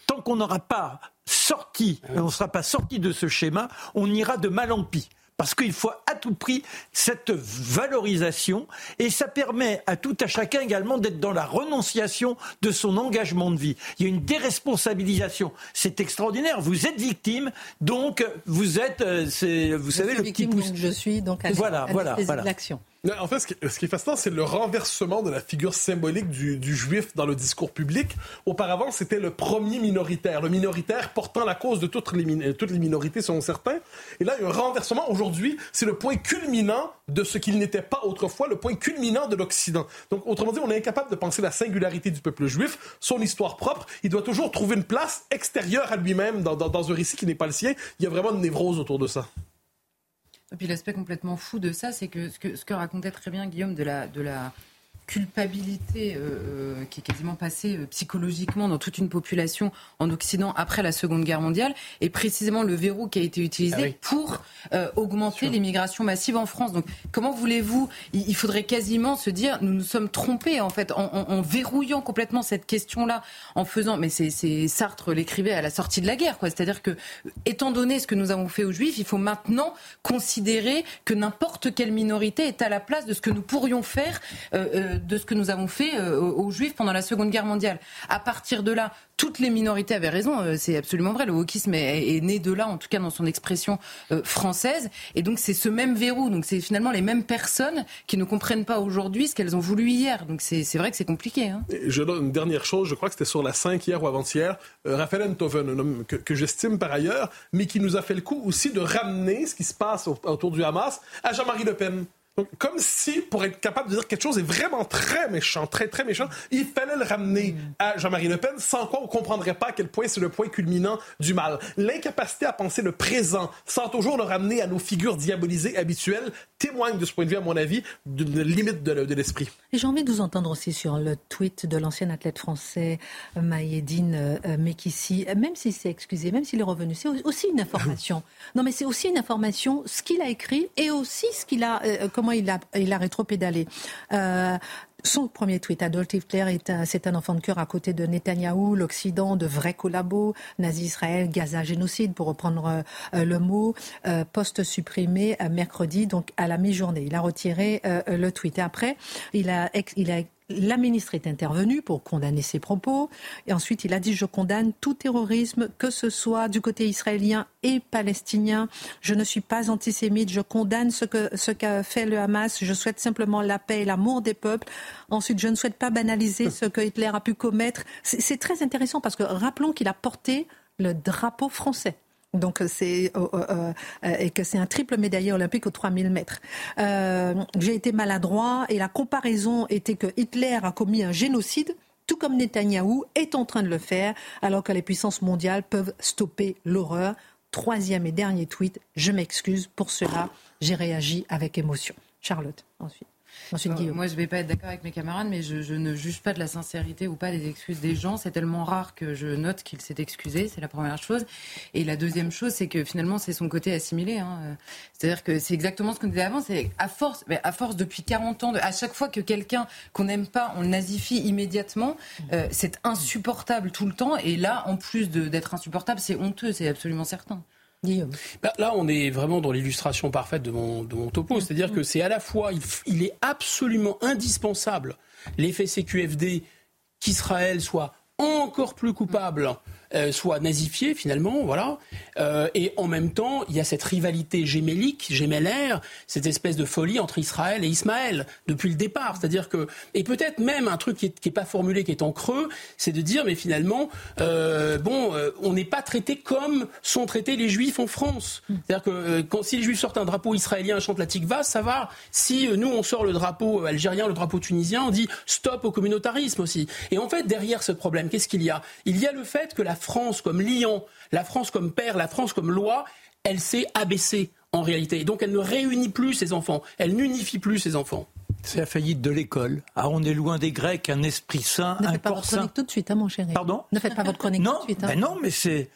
Tant qu'on n'aura pas sorti, on ne sera pas sorti de ce schéma, on ira de mal en pis parce qu'il faut à tout prix cette valorisation et ça permet à tout à chacun également d'être dans la renonciation de son engagement de vie. Il y a une déresponsabilisation. C'est extraordinaire. Vous êtes victime, donc vous êtes, euh, vous savez, le petit pouce. Je suis donc à voilà, voilà, voilà. l'action. En fait, ce qui, est fascinant, c'est le renversement de la figure symbolique du, juif dans le discours public. Auparavant, c'était le premier minoritaire, le minoritaire portant la cause de toutes les, minorités, selon certains. Et là, il y a un renversement. Aujourd'hui, c'est le point culminant de ce qu'il n'était pas autrefois, le point culminant de l'Occident. Donc, autrement dit, on est incapable de penser la singularité du peuple juif, son histoire propre. Il doit toujours trouver une place extérieure à lui-même dans, dans un récit qui n'est pas le sien. Il y a vraiment une névrose autour de ça. Et puis l'aspect complètement fou de ça, c'est que ce, que racontait très bien Guillaume de la, de la culpabilité euh, euh, qui est quasiment passée euh, psychologiquement dans toute une population en Occident après la Seconde Guerre mondiale, et précisément le verrou qui a été utilisé ah pour augmenter l'immigration massive en France. Donc comment voulez-vous il, faudrait quasiment se dire nous nous sommes trompés en fait en, en, verrouillant complètement cette question-là, en faisant. Mais c'est Sartre l'écrivait à la sortie de la guerre, quoi. C'est-à-dire que étant donné ce que nous avons fait aux Juifs, il faut maintenant considérer que n'importe quelle minorité est à la place de ce que nous pourrions faire de ce que nous avons fait euh, aux Juifs pendant la Seconde Guerre mondiale. À partir de là, toutes les minorités avaient raison, euh, c'est absolument vrai. Le wokisme est, né de là, en tout cas dans son expression euh, française. Et donc c'est ce même verrou. Donc c'est finalement les mêmes personnes qui ne comprennent pas aujourd'hui ce qu'elles ont voulu hier. Donc c'est vrai que c'est compliqué. Hein. Je donne une dernière chose, je crois que c'était sur la 5 hier ou avant-hier. Raphaël Enthoven, un homme que, j'estime par ailleurs, mais qui nous a fait le coup aussi de ramener ce qui se passe autour du Hamas à Jean-Marie Le Pen comme si, pour être capable de dire quelque chose est vraiment très méchant, très très méchant, il fallait le ramener à Jean-Marie Le Pen, sans quoi on ne comprendrait pas à quel point c'est le point culminant du mal. L'incapacité à penser le présent, sans toujours le ramener à nos figures diabolisées habituelles, témoigne de ce point de vue, à mon avis, d'une limite de, l'esprit. Et j'ai envie de vous entendre aussi sur le tweet de l'ancien athlète français Maïedine euh, Mekissi, même s'il s'est excusé, même s'il est revenu, c'est aussi une information. non mais c'est aussi une information, ce qu'il a écrit et aussi ce qu'il a, euh, comment il a, il a rétro-pédalé. Euh, son premier tweet, Adolf Hitler, c'est un enfant de cœur à côté de Netanyahou, l'Occident, de vrais collabos, nazi-Israël, Gaza, génocide, pour reprendre euh, le mot, euh, post supprimé mercredi, donc à la mi-journée. Il a retiré le tweet. Et après, il a, il a la ministre est intervenue pour condamner ses propos. Et ensuite, il a dit Je condamne tout terrorisme, que ce soit du côté israélien et palestinien. Je ne suis pas antisémite. Je condamne ce qu'a fait le Hamas. Je souhaite simplement la paix et l'amour des peuples. Ensuite, je ne souhaite pas banaliser ce que Hitler a pu commettre. C'est très intéressant parce que rappelons qu'il a porté le drapeau français. Donc c'est euh, euh, euh, et que c'est un triple médaillé olympique aux 3000 mètres. J'ai été maladroit et la comparaison était que Hitler a commis un génocide tout comme Netanyahou est en train de le faire, alors que les puissances mondiales peuvent stopper l'horreur. Troisième et dernier tweet, je m'excuse pour cela, j'ai réagi avec émotion. Charlotte, ensuite. Euh, moi, je ne vais pas être d'accord avec mes camarades, mais je, ne juge pas de la sincérité ou pas des excuses des gens. C'est tellement rare que je note qu'il s'est excusé, c'est la première chose. Et la deuxième chose, c'est que finalement, c'est son côté assimilé. Hein. C'est-à-dire que c'est exactement ce qu'on disait avant. C'est à force, à force depuis 40 ans, à chaque fois que quelqu'un qu'on n'aime pas, on le nazifie immédiatement, euh, c'est insupportable tout le temps. Et là, en plus d'être insupportable, c'est honteux, c'est absolument certain. Bah, là, on est vraiment dans l'illustration parfaite de mon, de mon topo. C'est-à-dire que c'est à la fois, il, il est absolument indispensable, l'effet CQFD, qu'Israël soit encore plus coupable euh, soit nazifié finalement, voilà. Euh, et en même temps, il y a cette rivalité gémélique, gémellaire, cette espèce de folie entre Israël et Ismaël depuis le départ. C'est-à-dire que, et peut-être même un truc qui est, qui est, pas formulé, qui est en creux, c'est de dire, mais finalement, euh, bon, on n'est pas traité comme sont traités les Juifs en France. C'est-à-dire que quand si les Juifs sortent un drapeau israélien, chantent la tikva, ça va. Si nous on sort le drapeau algérien, le drapeau tunisien, on dit stop au communautarisme aussi. Et en fait, derrière ce problème, qu'est-ce qu'il y a? Il y a le fait que la France comme lion, la France comme père, la France comme loi, elle s'est abaissée en réalité. Et donc elle ne réunit plus ses enfants, elle n'unifie plus ses enfants. C'est la faillite de l'école. Ah, on est loin des Grecs, un esprit saint, ne un faites pas votre chronique tout de suite, hein, mon chéri. Pardon? Ne faites pas votre chronique non, tout de suite. Hein. Ben non, mais c'est.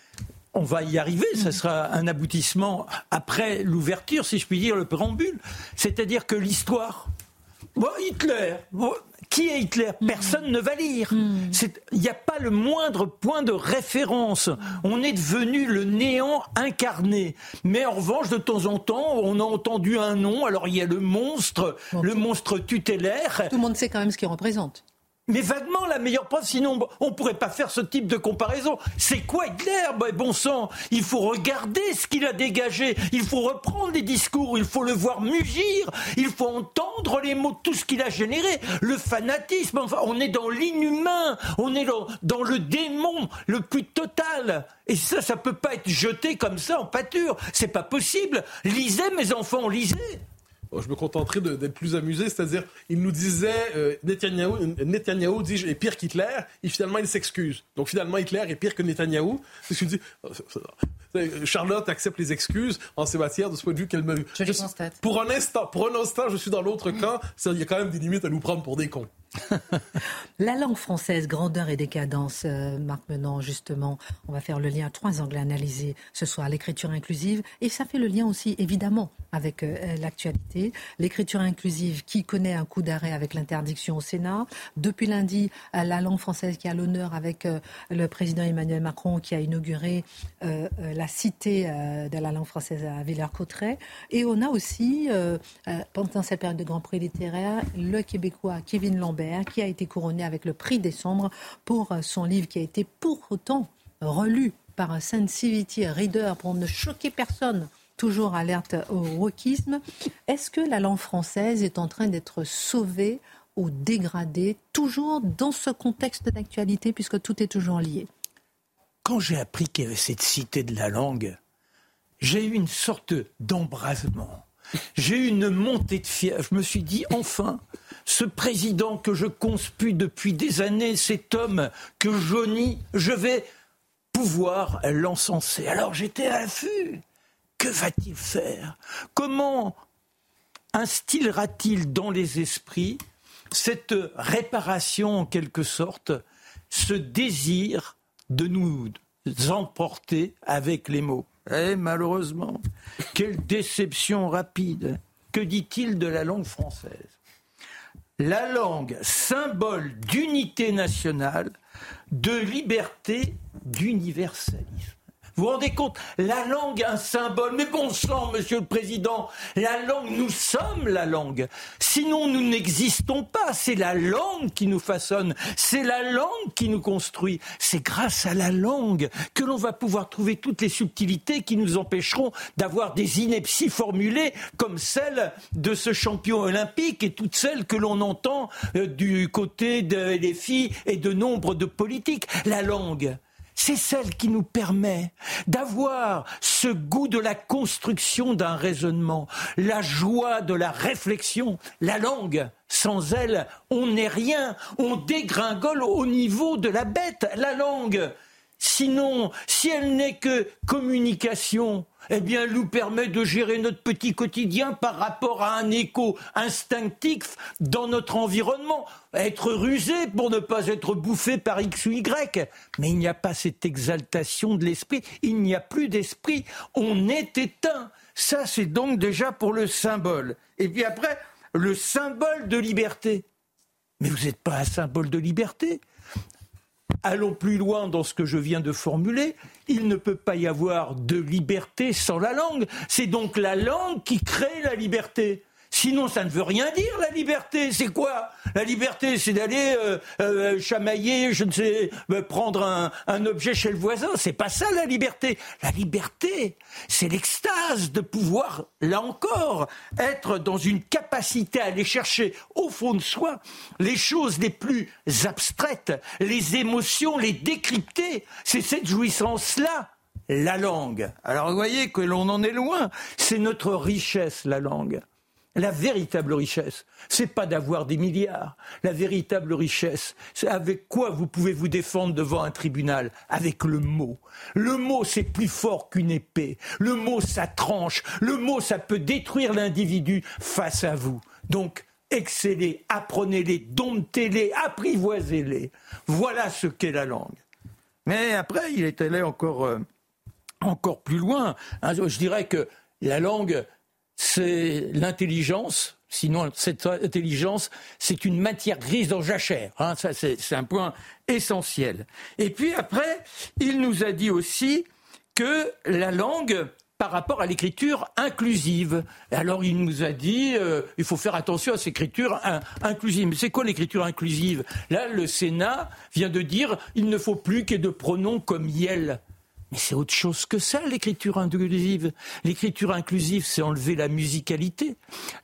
On va y arriver, ça sera un aboutissement après l'ouverture, si je puis dire, le préambule. C'est-à-dire que l'histoire. Bon, Hitler, qui est Hitler? Personne ne va lire. Il n'y a pas le moindre point de référence. On est devenu le néant incarné. Mais en revanche, de temps en temps, on a entendu un nom. Alors il y a le monstre, le monstre tutélaire. Tout le monde sait quand même ce qu'il représente. Mais vaguement la meilleure preuve, sinon on ne pourrait pas faire ce type de comparaison. C'est quoi Hitler ben, Bon sang, il faut regarder ce qu'il a dégagé, il faut reprendre des discours, il faut le voir mugir, il faut entendre les mots, tout ce qu'il a généré, le fanatisme, enfin on est dans l'inhumain, on est dans, le démon le plus total. Et ça, ça peut pas être jeté comme ça en pâture, c'est pas possible. Lisez mes enfants, lisez je me contenterai d'être plus amusé, c'est-à-dire, il nous disait, euh, Netanyahou, Netanyahou dit, est pire qu'Hitler, et finalement, il s'excuse. Donc, finalement, Hitler est pire que Netanyahou. C'est ce dis. Euh, Charlotte accepte les excuses en ces matières, de ce point de vue qu'elle me... Je constate. Pour un instant, pour un instant, je suis dans l'autre camp. Il y a quand même des limites à nous prendre pour des cons. <laughs> La langue française, grandeur et décadence, euh, Marc Menant, justement, on va faire le lien, trois angles analysés ce soir, l'écriture inclusive, et ça fait le lien aussi, évidemment, avec euh, l'actualité. L'écriture inclusive qui connaît un coup d'arrêt avec l'interdiction au Sénat. Depuis lundi, euh, la langue française qui a l'honneur avec euh, le président Emmanuel Macron qui a inauguré euh, euh, la cité euh, de la langue française à Villers-Cotterêts. Et on a aussi, euh, euh, pendant cette période de Grand Prix littéraire, le Québécois Kevin Lambert qui a été couronné avec le prix décembre pour son livre qui a été pour autant relu par sensitivity reader pour ne choquer personne. Toujours alerte au wokisme. Est-ce que la langue française est en train d'être sauvée ou dégradée, toujours dans ce contexte d'actualité, puisque tout est toujours lié? Quand j'ai appris qu'il y avait cette cité de la langue, j'ai eu une sorte d'embrasement. J'ai eu une montée de fièvre. Je me suis dit, enfin, ce président que je conspue depuis des années, cet homme que j'onie, je vais pouvoir l'encenser. Alors j'étais à l'affût. Que va-t-il faire? Comment instillera-t-il dans les esprits cette réparation en quelque sorte, ce désir de nous emporter avec les mots? Eh malheureusement, quelle déception rapide. Que dit-il de la langue française? La langue, symbole d'unité nationale, de liberté, d'universalisme. Vous vous rendez compte La langue, un symbole. Mais bon sang, monsieur le président, la langue, nous sommes la langue. Sinon, nous n'existons pas. C'est la langue qui nous façonne. C'est la langue qui nous construit. C'est grâce à la langue que l'on va pouvoir trouver toutes les subtilités qui nous empêcheront d'avoir des inepties formulées comme celle de ce champion olympique et toutes celles que l'on entend euh, du côté des filles et de nombre de politiques. La langue, c'est celle qui nous permet d'avoir ce goût de la construction d'un raisonnement, la joie de la réflexion, la langue. Sans elle, on n'est rien, on dégringole au niveau de la bête, la langue. Sinon, si elle n'est que communication, eh bien, nous permet de gérer notre petit quotidien par rapport à un écho instinctif dans notre environnement. Être rusé pour ne pas être bouffé par X ou Y. Mais il n'y a pas cette exaltation de l'esprit. Il n'y a plus d'esprit. On est éteint. Ça, c'est donc déjà pour le symbole. Et puis après, le symbole de liberté. Mais vous n'êtes pas un symbole de liberté. Allons plus loin dans ce que je viens de formuler. Il ne peut pas y avoir de liberté sans la langue. C'est donc la langue qui crée la liberté. Sinon, ça ne veut rien dire, la liberté. C'est quoi? La liberté, c'est d'aller euh, euh, chamailler, je ne sais, euh, prendre un, un, objet chez le voisin. C'est pas ça, la liberté. La liberté, c'est l'extase de pouvoir, là encore, être dans une capacité à aller chercher au fond de soi les choses les plus abstraites, les émotions, les décrypter. C'est cette jouissance-là la langue. Alors vous voyez que l'on en est loin. C'est notre richesse, la langue. La véritable richesse, c'est pas d'avoir des milliards. La véritable richesse, c'est avec quoi vous pouvez vous défendre devant un tribunal? Avec le mot. Le mot, c'est plus fort qu'une épée. Le mot, ça tranche. Le mot, ça peut détruire l'individu face à vous. Donc, excellez, apprenez-les, domptez-les, apprivoisez-les. Voilà ce qu'est la langue. Mais après, il est allé encore, euh, plus loin. Hein, je dirais que la langue, c'est l'intelligence. Sinon, cette intelligence, c'est une matière grise dans jachère. Hein, ça, c'est un point essentiel. Et puis après, il nous a dit aussi que la langue, par rapport à l'écriture inclusive. Alors il nous a dit, euh, il faut faire attention à cette écriture inclusive. Mais c'est quoi l'écriture inclusive? Là, le Sénat vient de dire, il ne faut plus qu'il y ait de pronoms comme Yel. Mais c'est autre chose que ça, l'écriture inclusive. L'écriture inclusive, c'est enlever la musicalité.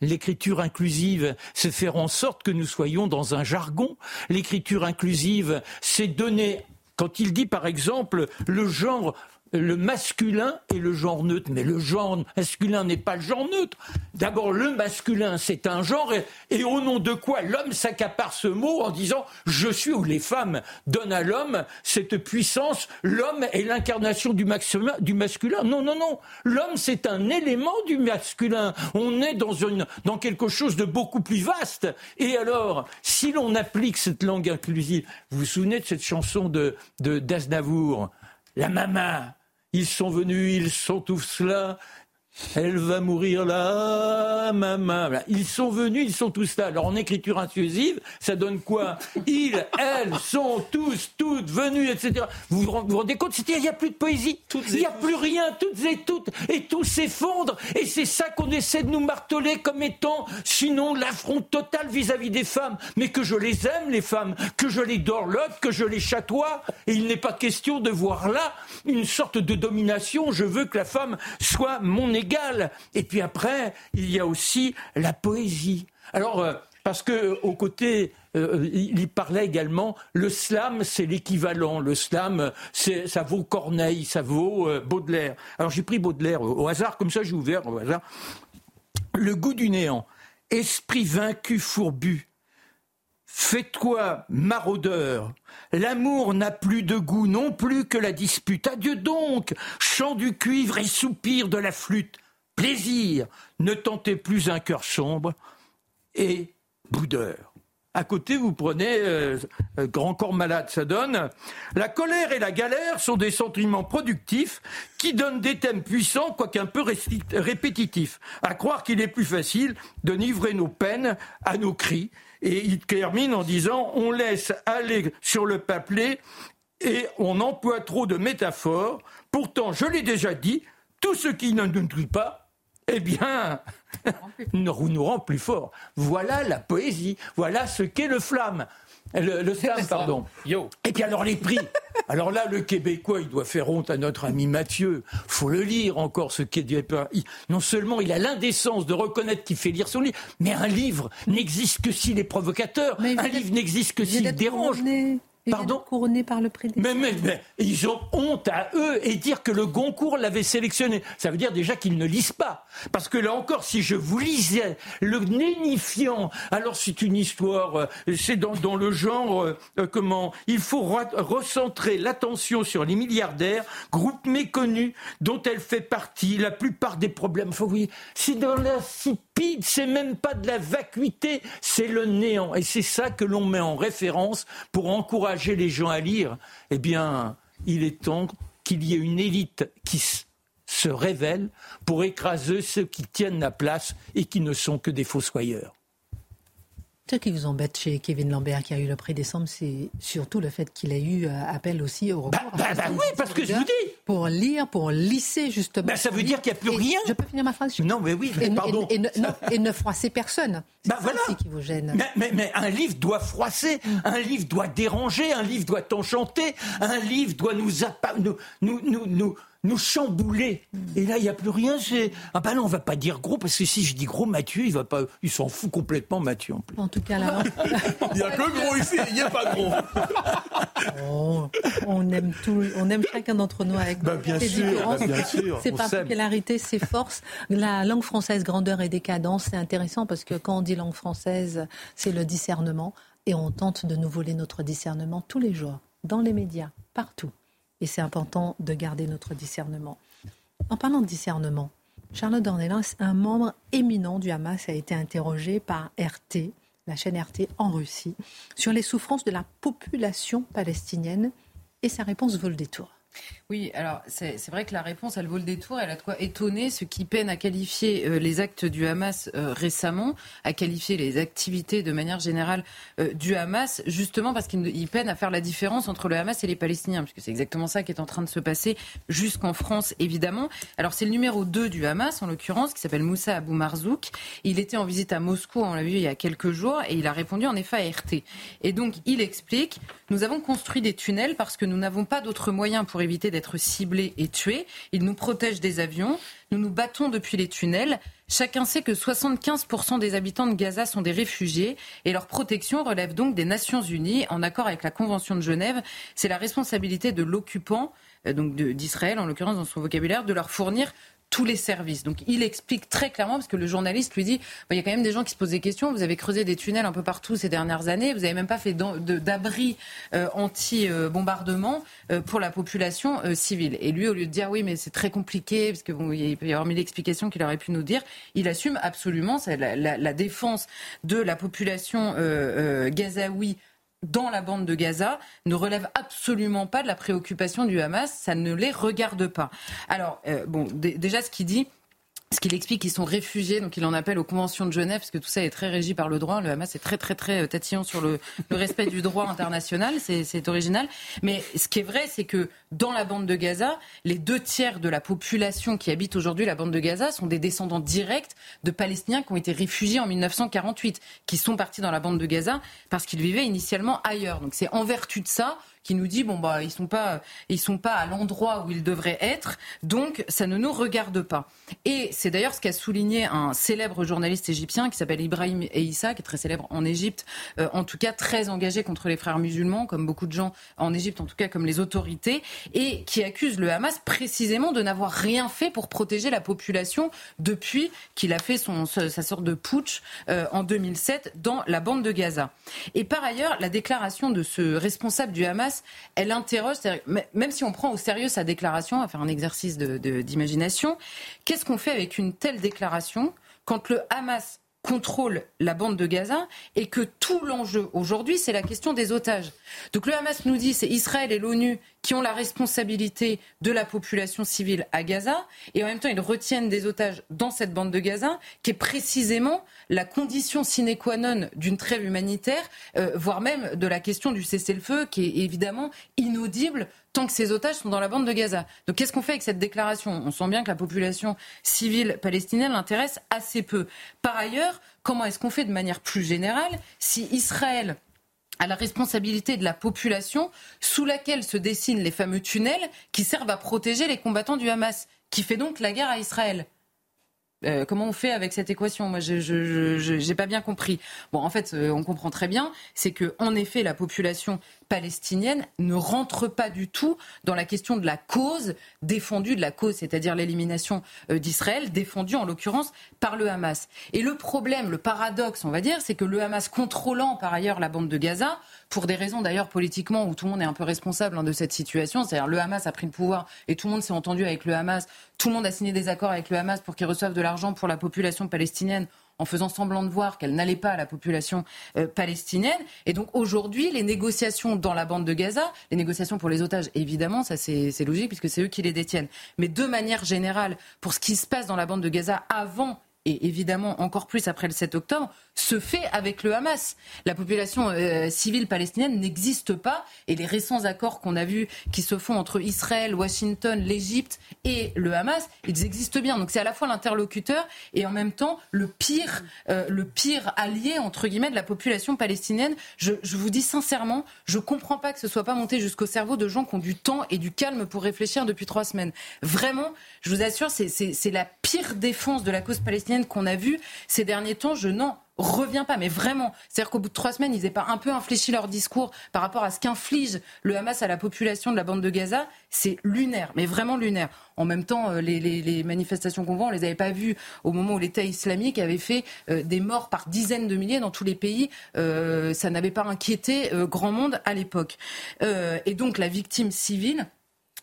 L'écriture inclusive, c'est faire en sorte que nous soyons dans un jargon. L'écriture inclusive, c'est donner quand il dit par exemple le genre le masculin et le genre neutre. Mais le genre masculin n'est pas le genre neutre. D'abord, le masculin, c'est un genre, et, au nom de quoi l'homme s'accapare ce mot en disant je suis, ou les femmes donnent à l'homme cette puissance, l'homme est l'incarnation du, masculin. Non, non, non. L'homme, c'est un élément du masculin. On est dans quelque chose de beaucoup plus vaste. Et alors, si l'on applique cette langue inclusive, vous vous souvenez de cette chanson de d'Aznavour la maman, ils sont venus, ils sont tous là. Elle va mourir là, maman. Ils sont venus, ils sont tous là. Alors en écriture inclusive, ça donne quoi <laughs> Ils, elles sont tous, toutes venus, etc. Vous vous rendez compte Il n'y a plus de poésie. Il n'y a plus rien, toutes et toutes. Et tout s'effondre. Et c'est ça qu'on essaie de nous marteler comme étant, sinon, l'affront total vis-à-vis des femmes. Mais que je les aime, les femmes. Que je les dorlote, que je les chatoie. Et il n'est pas question de voir là une sorte de domination. Je veux que la femme soit mon et puis après, il y a aussi la poésie. Alors, euh, parce que aux côtés, euh, il parlait également, le slam, c'est l'équivalent. Le slam, ça vaut Corneille, ça vaut euh, Baudelaire. Alors j'ai pris Baudelaire au, hasard, comme ça j'ai ouvert au hasard. Le goût du néant, esprit vaincu fourbu, Fais-toi maraudeur. L'amour n'a plus de goût non plus que la dispute. Adieu donc, chant du cuivre et soupir de la flûte. Plaisir, ne tentez plus un cœur sombre et boudeur. À côté, vous prenez euh, euh, Grand Corps Malade, ça donne La colère et la galère sont des sentiments productifs qui donnent des thèmes puissants, quoique un peu répétitifs. À croire qu'il est plus facile de livrer nos peines à nos cris. Et il termine en disant On laisse aller sur le papier et on emploie trop de métaphores. Pourtant, je l'ai déjà dit, tout ce qui ne nous tue pas eh bien, <laughs> nous, nous rend plus fort. Voilà la poésie. Voilà ce qu'est le flamme. Le, slam, pardon. Yo. Et puis alors les prix. <laughs> Alors là, le Québécois, il doit faire honte à notre ami Mathieu. Faut le lire encore, ce est Non seulement il a l'indécence de reconnaître qu'il fait lire son livre, mais un livre n'existe que s'il est provocateur. un livre n'existe que s'il dérange. Pardon couronné par le mais, mais, mais, ils ont honte à eux et dire que le Goncourt l'avait sélectionné. Ça veut dire déjà qu'ils ne lisent pas. Parce que là encore, si je vous lisais le nénifiant, alors c'est une histoire, euh, c'est dans, dans, le genre, euh, euh, comment, il faut recentrer l'attention sur les milliardaires, groupe méconnu dont elle fait partie, la plupart des problèmes. Faut, oui, c'est dans l'insipide, c'est même pas de la vacuité, c'est le néant. Et c'est ça que l'on met en référence pour encourager les gens à lire, eh bien, il est temps qu'il y ait une élite qui se révèle pour écraser ceux qui tiennent la place et qui ne sont que des fossoyeurs. Ce qui vous embête chez Kevin Lambert qui a eu le prix décembre, c'est surtout le fait qu'il a eu euh, appel aussi au bah, bah, bah oui, parce que je vous dis. Pour lire, pour lisser justement. Bah, ça veut dire qu'il n'y a plus rien. Je peux finir ma phrase? Non, mais oui, pardon. Et, ne, froisser personne. C'est ça aussi qui vous gêne. Mais, mais, un livre doit froisser, un livre doit déranger, un livre doit enchanter, un livre doit nous, nous, nous, nous nous chambouler. Et là, il n'y a plus rien. C'est ah ben non, on va pas dire gros parce que si je dis gros, Mathieu, il va pas, il s'en fout complètement, Mathieu. En, plus. en tout cas, là, <laughs> il n'y a que gros ici, il n'y a pas gros. Oh, on aime tout, on aime chacun d'entre nous avec bah, bien, sûr, bah, bien sûr, Ses particularités, ses forces. La langue française, grandeur et décadence, c'est intéressant parce que quand on dit langue française, c'est le discernement et on tente de nous voler notre discernement tous les jours, dans les médias, partout. Et c'est important de garder notre discernement. En parlant de discernement, Charlotte Dornelas, un membre éminent du Hamas, a été interrogé par RT, la chaîne RT en Russie, sur les souffrances de la population palestinienne et sa réponse vole des tours. Oui, alors c'est vrai que la réponse, elle vaut le détour, elle a de quoi étonner ceux qui peinent à qualifier euh, les actes du Hamas euh, récemment, à qualifier les activités de manière générale euh, du Hamas, justement parce qu'ils peinent à faire la différence entre le Hamas et les Palestiniens, puisque c'est exactement ça qui est en train de se passer jusqu'en France, évidemment. Alors c'est le numéro 2 du Hamas, en l'occurrence, qui s'appelle Moussa Abou Marzouk. Il était en visite à Moscou, on l'a vu il y a quelques jours, et il a répondu en effet à RT. Et donc il explique, nous avons construit des tunnels parce que nous n'avons pas d'autres moyens pour éviter d'être ciblés et tués. Ils nous protègent des avions. Nous nous battons depuis les tunnels. Chacun sait que 75% des habitants de Gaza sont des réfugiés et leur protection relève donc des Nations Unies en accord avec la Convention de Genève. C'est la responsabilité de l'occupant, euh, donc d'Israël en l'occurrence dans son vocabulaire, de leur fournir tous les services. Donc il explique très clairement, parce que le journaliste lui dit, bah, il y a quand même des gens qui se posent des questions, vous avez creusé des tunnels un peu partout ces dernières années, vous n'avez même pas fait d'abri euh, anti-bombardement euh, pour la population euh, civile. Et lui, au lieu de dire, oui, mais c'est très compliqué, parce qu'il bon, peut y avoir mille explications qu'il aurait pu nous dire, il assume absolument la, la, la défense de la population gazaoui dans la bande de Gaza ne relève absolument pas de la préoccupation du Hamas. Ça ne les regarde pas. Alors, euh, bon, déjà, ce qu'il dit, ce qu'il explique qu'ils sont réfugiés, donc il en appelle aux conventions de Genève, parce que tout ça est très régi par le droit. Le Hamas est très très très euh, tatillon sur le, respect du droit international, c'est original. Mais ce qui est vrai, c'est que dans la bande de Gaza, les deux tiers de la population qui habite aujourd'hui la bande de Gaza sont des descendants directs de Palestiniens qui ont été réfugiés en 1948, qui sont partis dans la bande de Gaza parce qu'ils vivaient initialement ailleurs. Donc c'est en vertu de ça qui nous dit bon bah ils sont pas ils sont pas à l'endroit où ils devraient être, donc ça ne nous regarde pas. Et c'est d'ailleurs ce qu'a souligné un célèbre journaliste égyptien qui s'appelle Ibrahim Eissa, qui est très célèbre en Égypte, euh, en tout cas très engagé contre les frères musulmans, comme beaucoup de gens en Égypte, en tout cas comme les autorités, et qui accuse le Hamas précisément de n'avoir rien fait pour protéger la population depuis qu'il a fait son, sa sorte de putsch euh, en 2007 dans la bande de Gaza. Et par ailleurs, la déclaration de ce responsable du Hamas elle interroge, même si on prend au sérieux sa déclaration, à faire un exercice d'imagination, qu'est-ce qu'on fait avec une telle déclaration quand le Hamas contrôle la bande de Gaza et que tout l'enjeu aujourd'hui, c'est la question des otages. Donc le Hamas nous dit c'est Israël et l'ONU qui ont la responsabilité de la population civile à Gaza et en même temps ils retiennent des otages dans cette bande de Gaza qui est précisément la condition sine qua non d'une trêve humanitaire, euh, voire même de la question du cessez-le-feu qui est évidemment inaudible tant que ces otages sont dans la bande de Gaza. Donc qu'est-ce qu'on fait avec cette déclaration? On sent bien que la population civile palestinienne l'intéresse assez peu. Par ailleurs, comment est-ce qu'on fait de manière plus générale si Israël a la responsabilité de la population sous laquelle se dessinent les fameux tunnels qui servent à protéger les combattants du Hamas, qui fait donc la guerre à Israël? Euh, comment on fait avec cette équation? Moi, je n'ai pas bien compris. Bon, en fait, euh, on comprend très bien, c'est que en effet, la population palestinienne ne rentre pas du tout dans la question de la cause défendue, de la cause, c'est-à-dire l'élimination euh, d'Israël, défendue en l'occurrence par le Hamas. Et le problème, le paradoxe, on va dire, c'est que le Hamas contrôlant par ailleurs la bande de Gaza, pour des raisons d'ailleurs politiquement où tout le monde est un peu responsable hein, de cette situation, c'est-à-dire le Hamas a pris le pouvoir et tout le monde s'est entendu avec le Hamas, tout le monde a signé des accords avec le Hamas pour qu'ils reçoivent de l'argent pour la population palestinienne en faisant semblant de voir qu'elle n'allait pas à la population euh, palestinienne. Et donc aujourd'hui, les négociations dans la bande de Gaza, les négociations pour les otages, évidemment, ça c'est logique puisque c'est eux qui les détiennent. Mais de manière générale, pour ce qui se passe dans la bande de Gaza avant et évidemment encore plus après le 7 octobre, se fait avec le Hamas. La population euh, civile palestinienne n'existe pas et les récents accords qu'on a vus qui se font entre Israël, Washington, l'Égypte et le Hamas, ils existent bien. Donc c'est à la fois l'interlocuteur et en même temps le pire, euh, le pire allié entre guillemets de la population palestinienne. Je, je vous dis sincèrement, je comprends pas que ce soit pas monté jusqu'au cerveau de gens qui ont du temps et du calme pour réfléchir depuis trois semaines. Vraiment, je vous assure, c'est la pire défense de la cause palestinienne qu'on a vue ces derniers temps. Je n'en reviens pas, mais vraiment. C'est-à-dire qu'au bout de trois semaines, ils n'aient pas un peu infléchi leur discours par rapport à ce qu'inflige le Hamas à la population de la bande de Gaza. C'est lunaire, mais vraiment lunaire. En même temps, euh, les, manifestations qu'on voit, on les avait pas vues au moment où l'État islamique avait fait euh, des morts par dizaines de milliers dans tous les pays. Euh, ça n'avait pas inquiété grand monde à l'époque. et donc la victime civile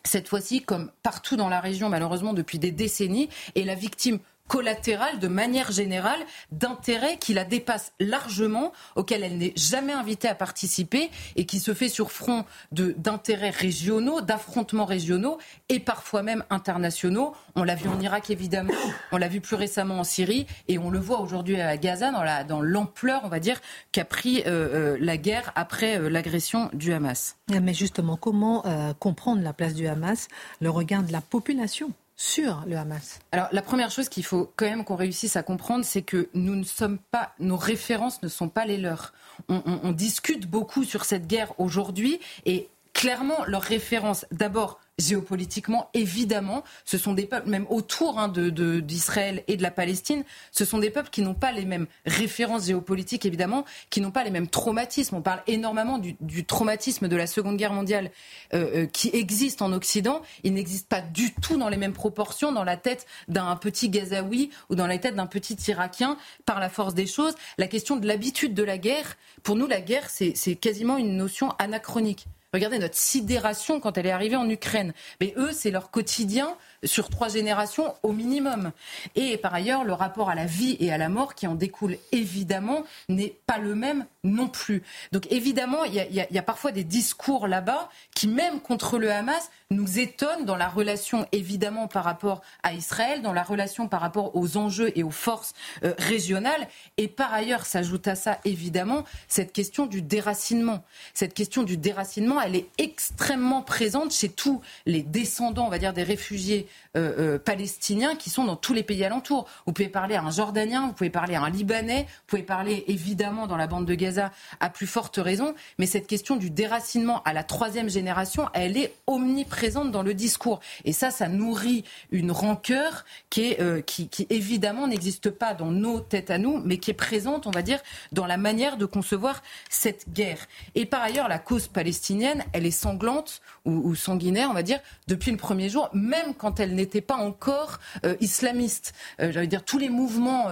cette fois-ci, comme partout dans la région, malheureusement depuis des décennies, est la victime collatérale, de manière générale, d'intérêts qui la dépassent largement, auxquels elle n'est jamais invitée à participer et qui se fait sur front d'intérêts régionaux, d'affrontements régionaux et parfois même internationaux. On l'a vu en Irak évidemment, on l'a vu plus récemment en Syrie et on le voit aujourd'hui à Gaza dans l'ampleur, dans on va dire, qu'a pris euh, euh, la guerre après euh, l'agression du Hamas. Mais justement, comment comprendre la place du Hamas, le regard de la population? Sur le Hamas Alors la première chose qu'il faut quand même qu'on réussisse à comprendre, c'est que nous ne sommes pas, nos références ne sont pas les leurs. on discute beaucoup sur cette guerre aujourd'hui et clairement leurs références, d'abord géopolitiquement, évidemment, ce sont des peuples, même autour hein, d'Israël et de la Palestine, ce sont des peuples qui n'ont pas les mêmes références géopolitiques, évidemment, qui n'ont pas les mêmes traumatismes. On parle énormément du, traumatisme de la Seconde Guerre mondiale euh, euh, qui existe en Occident. Il n'existe pas du tout dans les mêmes proportions dans la tête d'un petit Gazaoui ou dans la tête d'un petit Irakien par la force des choses. La question de l'habitude de la guerre, pour nous, la guerre, c'est quasiment une notion anachronique. Regardez notre sidération quand elle est arrivée en Ukraine. Mais eux, c'est leur quotidien sur trois générations au minimum. Et par ailleurs, le rapport à la vie et à la mort qui en découle évidemment n'est pas le même non plus. Donc évidemment, il y, a, parfois des discours là-bas qui, même contre le Hamas, nous étonnent dans la relation évidemment par rapport à Israël, dans la relation par rapport aux enjeux et aux forces euh, régionales. Et par ailleurs, s'ajoute à ça évidemment cette question du déracinement. Cette question du déracinement, elle est extrêmement présente chez tous les descendants, on va dire, des réfugiés euh, euh, palestiniens qui sont dans tous les pays alentours. Vous pouvez parler à un Jordanien, vous pouvez parler à un Libanais, vous pouvez parler évidemment dans la bande de Gaza à plus forte raison, mais cette question du déracinement à la troisième génération, elle est omniprésente dans le discours. Et ça, ça nourrit une rancœur qui, euh, qui, évidemment n'existe pas dans nos têtes à nous, mais qui est présente, on va dire, dans la manière de concevoir cette guerre. Et par ailleurs, la cause palestinienne, elle est sanglante ou sanguinaire, on va dire, depuis le premier jour, même quand elle n'était pas encore islamiste. J'allais dire tous les mouvements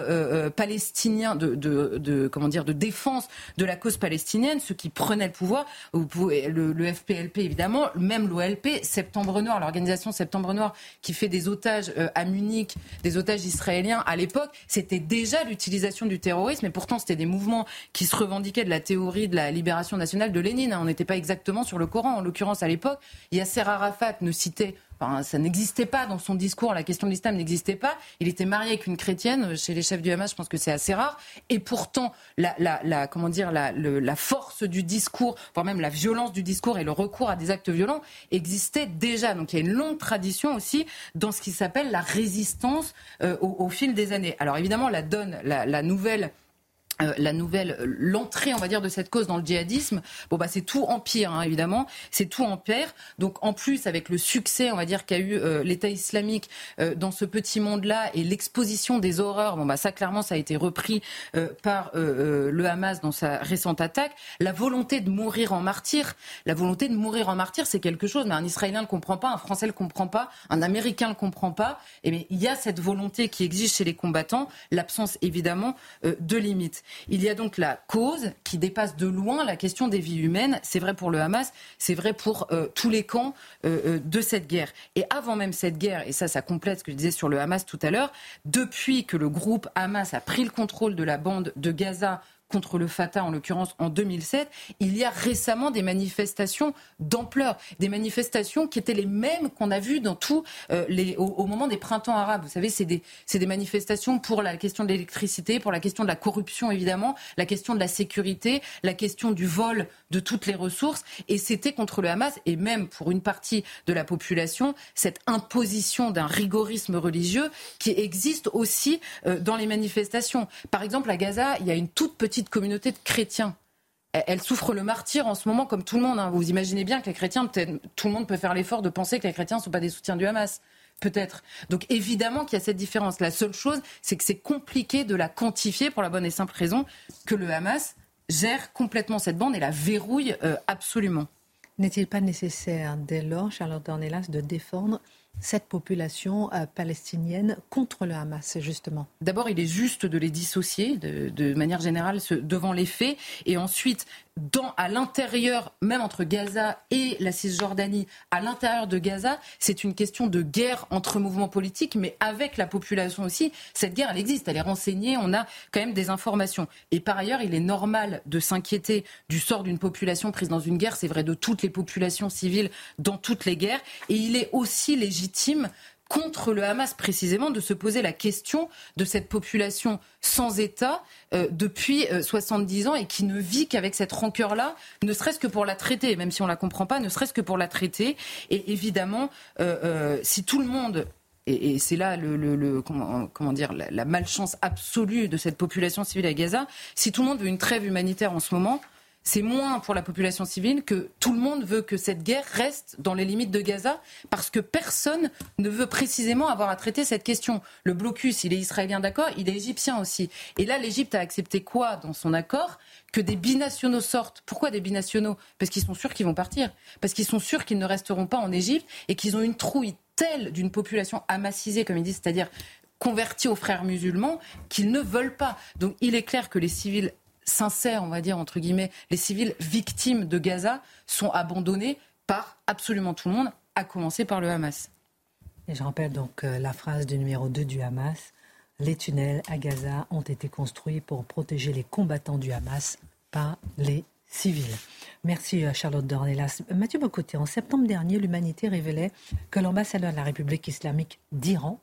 palestiniens de, comment dire de défense de la cause palestinienne, ceux qui prenaient le pouvoir, le, le FPLP évidemment, même l'OLP, Septembre Noir, l'organisation Septembre Noir qui fait des otages à Munich, des otages israéliens à l'époque, c'était déjà l'utilisation du terrorisme et pourtant c'était des mouvements qui se revendiquaient de la théorie de la libération nationale de Lénine. Hein. On n'était pas exactement sur le Coran. En l'occurrence, à l'époque, Yasser Arafat ne citait Enfin, ça n'existait pas dans son discours, la question de l'islam n'existait pas. Il était marié avec une chrétienne. Chez les chefs du Hamas, je pense que c'est assez rare. Et pourtant, la, la, la comment dire, la, la, force du discours, voire même la violence du discours et le recours à des actes violents existait déjà. Donc il y a une longue tradition aussi dans ce qui s'appelle la résistance euh, au, au, fil des années. Alors évidemment, la donne, la nouvelle euh, la nouvelle, euh, l'entrée, on va dire, de cette cause dans le djihadisme, bon bah c'est tout empire, hein, évidemment, c'est tout empire. Donc en plus, avec le succès, on va dire, qu'a eu euh, l'État islamique dans ce petit monde-là et l'exposition des horreurs, bon bah ça clairement, ça a été repris par le Hamas dans sa récente attaque. La volonté de mourir en martyr, la volonté de mourir en martyr, c'est quelque chose, mais un Israélien le comprend pas, un Français le comprend pas, un Américain le comprend pas. Et mais il y a cette volonté qui existe chez les combattants, l'absence évidemment de limites. Il y a donc la cause qui dépasse de loin la question des vies humaines. C'est vrai pour le Hamas, c'est vrai pour euh, tous les camps euh, euh, de cette guerre. Et avant même cette guerre, et ça, ça complète ce que je disais sur le Hamas tout à l'heure, depuis que le groupe Hamas a pris le contrôle de la bande de Gaza contre le Fatah, en l'occurrence en 2007, il y a récemment des manifestations d'ampleur, des manifestations qui étaient les mêmes qu'on a vues dans tout euh, les, au, moment des printemps arabes. Vous savez, c'est des, des manifestations pour la question de l'électricité, pour la question de la corruption évidemment, la question de la sécurité, la question du vol de toutes les ressources, et c'était contre le Hamas et même pour une partie de la population cette imposition d'un rigorisme religieux qui existe aussi euh, dans les manifestations. Par exemple, à Gaza, il y a une toute petite petite communauté de chrétiens. Elle souffre le martyr en ce moment comme tout le monde. Hein. Vous imaginez bien que les chrétiens, tout le monde peut faire l'effort de penser que les chrétiens ne sont pas des soutiens du Hamas. Peut-être. Donc évidemment qu'il y a cette différence. La seule chose, c'est que c'est compliqué de la quantifier pour la bonne et simple raison que le Hamas gère complètement cette bande et la verrouille euh, absolument. N'est-il pas nécessaire dès lors, Charlotte Dornelas, de défendre cette population euh, palestinienne contre le Hamas, justement. D'abord, il est juste de les dissocier de, de manière générale devant les faits, et ensuite dans, à l'intérieur, même entre Gaza et la Cisjordanie, à l'intérieur de Gaza, c'est une question de guerre entre mouvements politiques, mais avec la population aussi. Cette guerre, elle existe, elle est renseignée, on a quand même des informations. Et par ailleurs, il est normal de s'inquiéter du sort d'une population prise dans une guerre. C'est vrai de toutes les populations civiles dans toutes les guerres. Et il est aussi légitime contre le Hamas précisément de se poser la question de cette population sans État euh, depuis 70 euh, ans et qui ne vit qu'avec cette rancœur-là, ne serait-ce que pour la traiter, même si on la comprend pas, ne serait-ce que pour la traiter. Et évidemment, euh, si tout le monde et, c'est là le, comment, dire la malchance absolue de cette population civile à Gaza. Si tout le monde veut une trêve humanitaire en ce moment, c'est moins pour la population civile que tout le monde veut que cette guerre reste dans les limites de Gaza parce que personne ne veut précisément avoir à traiter cette question. Le blocus, il est israélien d'accord, il est égyptien aussi. Et là, l'Égypte a accepté quoi dans son accord? Que des binationaux sortent. Pourquoi des binationaux? Parce qu'ils sont sûrs qu'ils vont partir. Parce qu'ils sont sûrs qu'ils ne resteront pas en Égypte et qu'ils ont une trouille telle d'une population amassisée, comme ils disent, c'est-à-dire convertie aux frères musulmans, qu'ils ne veulent pas. Donc il est clair que les civils sincères, on va dire, entre guillemets, les civils victimes de Gaza sont abandonnés par absolument tout le monde, à commencer par le Hamas. Et je rappelle donc euh, la phrase du numéro 2 du Hamas. Les tunnels à Gaza ont été construits pour protéger les combattants du Hamas, pas les civils. Merci euh, Charlotte Dornelas. Mathieu Bocoté, en septembre dernier, l'humanité révélait que l'ambassadeur de la République islamique d'Iran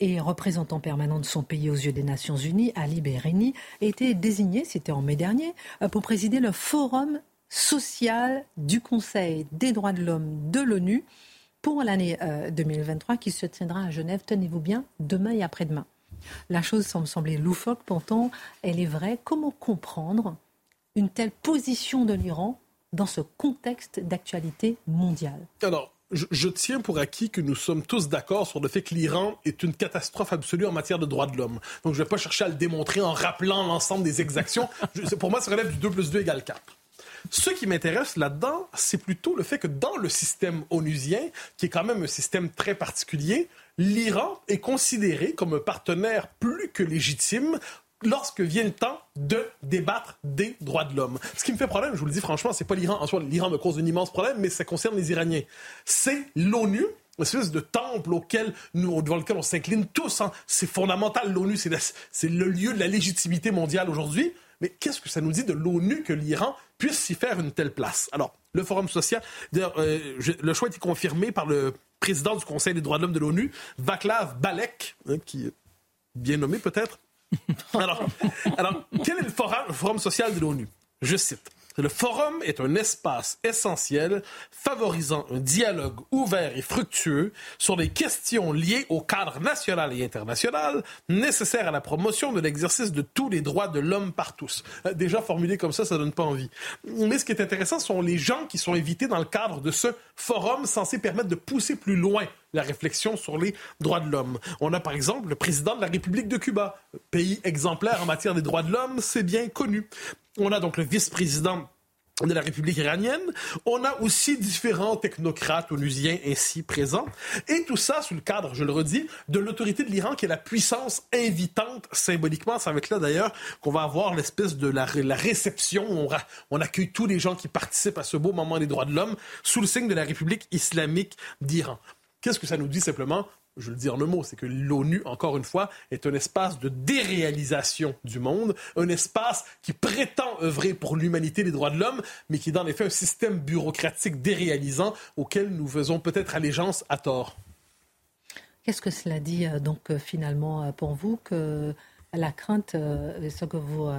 et représentant permanent de son pays aux yeux des Nations Unies, Ali Berini, a été désigné, c'était en mai dernier, euh, pour présider le Forum social du Conseil des droits de l'homme de l'ONU pour l'année 2023 euh, qui se tiendra à Genève, tenez-vous bien, demain et après-demain. La chose semble sembler loufoque, pourtant elle est vraie. Comment comprendre une telle position de l'Iran dans ce contexte d'actualité mondiale? Alors, je, tiens pour acquis que nous sommes tous d'accord sur le fait que l'Iran est une catastrophe absolue en matière de droits de l'homme. Donc, je ne vais pas chercher à le démontrer en rappelant l'ensemble des exactions. <laughs> pour moi, ça relève du 2 plus 2 égale 4. Ce qui m'intéresse là-dedans, c'est plutôt le fait que dans le système onusien, qui est quand même un système très particulier, l'Iran est considéré comme un partenaire plus que légitime lorsque vient le temps de débattre des droits de l'homme. Ce qui me fait problème, je vous le dis franchement, c'est pas l'Iran en soi. L'Iran me cause un immense problème, mais ça concerne les Iraniens. C'est l'ONU espèce de temple auquel nous, devant lequel on s'incline tous. Hein. C'est fondamental, l'ONU, c'est le lieu de la légitimité mondiale aujourd'hui. Mais qu'est-ce que ça nous dit de l'ONU que l'Iran puisse s'y faire une telle place? Alors, le Forum social, euh, le choix a été confirmé par le président du Conseil des droits de l'homme de l'ONU, Vaclav Balek, hein, qui est bien nommé peut-être. <laughs> alors, alors, quel est le forum social de l'ONU? Je cite. Le forum est un espace essentiel favorisant un dialogue ouvert et fructueux sur les questions liées au cadre national et international nécessaires à la promotion de l'exercice de tous les droits de l'homme par tous. Euh, déjà formulé comme ça, ça donne pas envie. Mais ce qui est intéressant sont les gens qui sont invités dans le cadre de ce forum censé permettre de pousser plus loin la réflexion sur les droits de l'homme. On a par exemple le président de la République de Cuba, pays exemplaire en matière des droits de l'homme, c'est bien connu. On a donc le vice-président de la République iranienne. On a aussi différents technocrates onusiens ainsi présents. Et tout ça sous le cadre, je le redis, de l'autorité de l'Iran qui est la puissance invitante symboliquement. C'est avec là d'ailleurs qu'on va avoir l'espèce de la, réception. On, on accueille tous les gens qui participent à ce beau moment des droits de l'homme sous le signe de la République islamique d'Iran. Qu'est-ce que ça nous dit simplement? Je le dis en un mot, c'est que l'ONU, encore une fois, est un espace de déréalisation du monde, un espace qui prétend œuvrer pour l'humanité, les droits de l'homme, mais qui est dans les faits un système bureaucratique déréalisant auquel nous faisons peut-être allégeance à tort. Qu'est-ce que cela dit euh, donc euh, finalement euh, pour vous que la crainte, ce que vous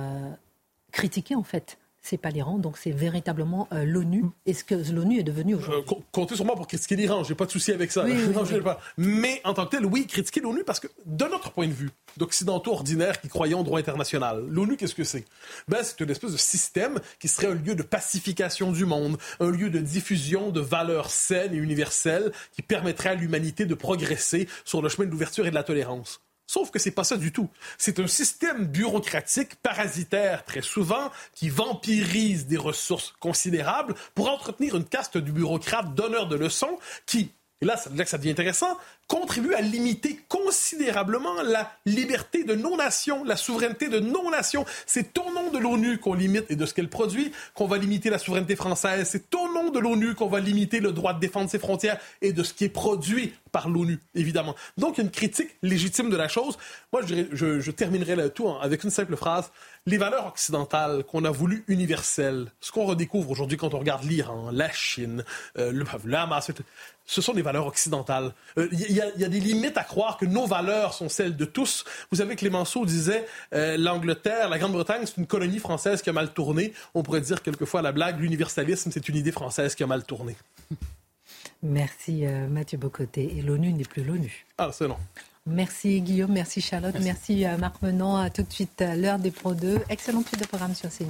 critiquez en fait, c'est pas l'Iran, donc c'est véritablement euh, l'ONU. Est-ce que l'ONU est devenue aujourd'hui? Euh, Comptez sur moi pour critiquer l'Iran, j'ai pas de souci avec ça. <laughs> pas. Mais en tant que tel, oui, critiquer l'ONU parce que de notre point de vue, d'occidentaux ordinaires qui croyons au droit international, l'ONU, qu'est-ce que c'est? Ben, c'est une espèce de système qui serait un lieu de pacification du monde, un lieu de diffusion de valeurs saines et universelles qui permettrait à l'humanité de progresser sur le chemin de l'ouverture et de la tolérance. Sauf que c'est pas ça du tout. C'est un système bureaucratique parasitaire très souvent qui vampirise des ressources considérables pour entretenir une caste du bureaucrate donneur de leçons qui, et là, là que ça devient intéressant, contribue à limiter considérablement la liberté de non-nation, la souveraineté de non-nation. C'est au nom de l'ONU qu'on limite et de ce qu'elle produit qu'on va limiter la souveraineté française. C'est au nom de l'ONU qu'on va limiter le droit de défendre ses frontières et de ce qui est produit par l'ONU, évidemment. Donc, une critique légitime de la chose. Moi, je, terminerai le tout avec une simple phrase. Les valeurs occidentales qu'on a voulu universelles, ce qu'on redécouvre aujourd'hui quand on regarde l'Iran, la Chine, euh, le, le Hamas, ce sont des valeurs occidentales. Il euh, y, y, a des limites à croire que nos valeurs sont celles de tous. Vous savez, Clémenceau disait euh, l'Angleterre, la Grande-Bretagne, c'est une colonie française qui a mal tourné. On pourrait dire quelquefois à la blague, l'universalisme, c'est une idée française qui a mal tourné. Merci euh, Mathieu Bocoté. Et l'ONU n'est plus l'ONU. Ah, c'est non. Merci Guillaume, merci Charlotte, merci, Marc Menon. À tout de suite, l'heure des Pro 2. Excellente suite de programme sur CNews.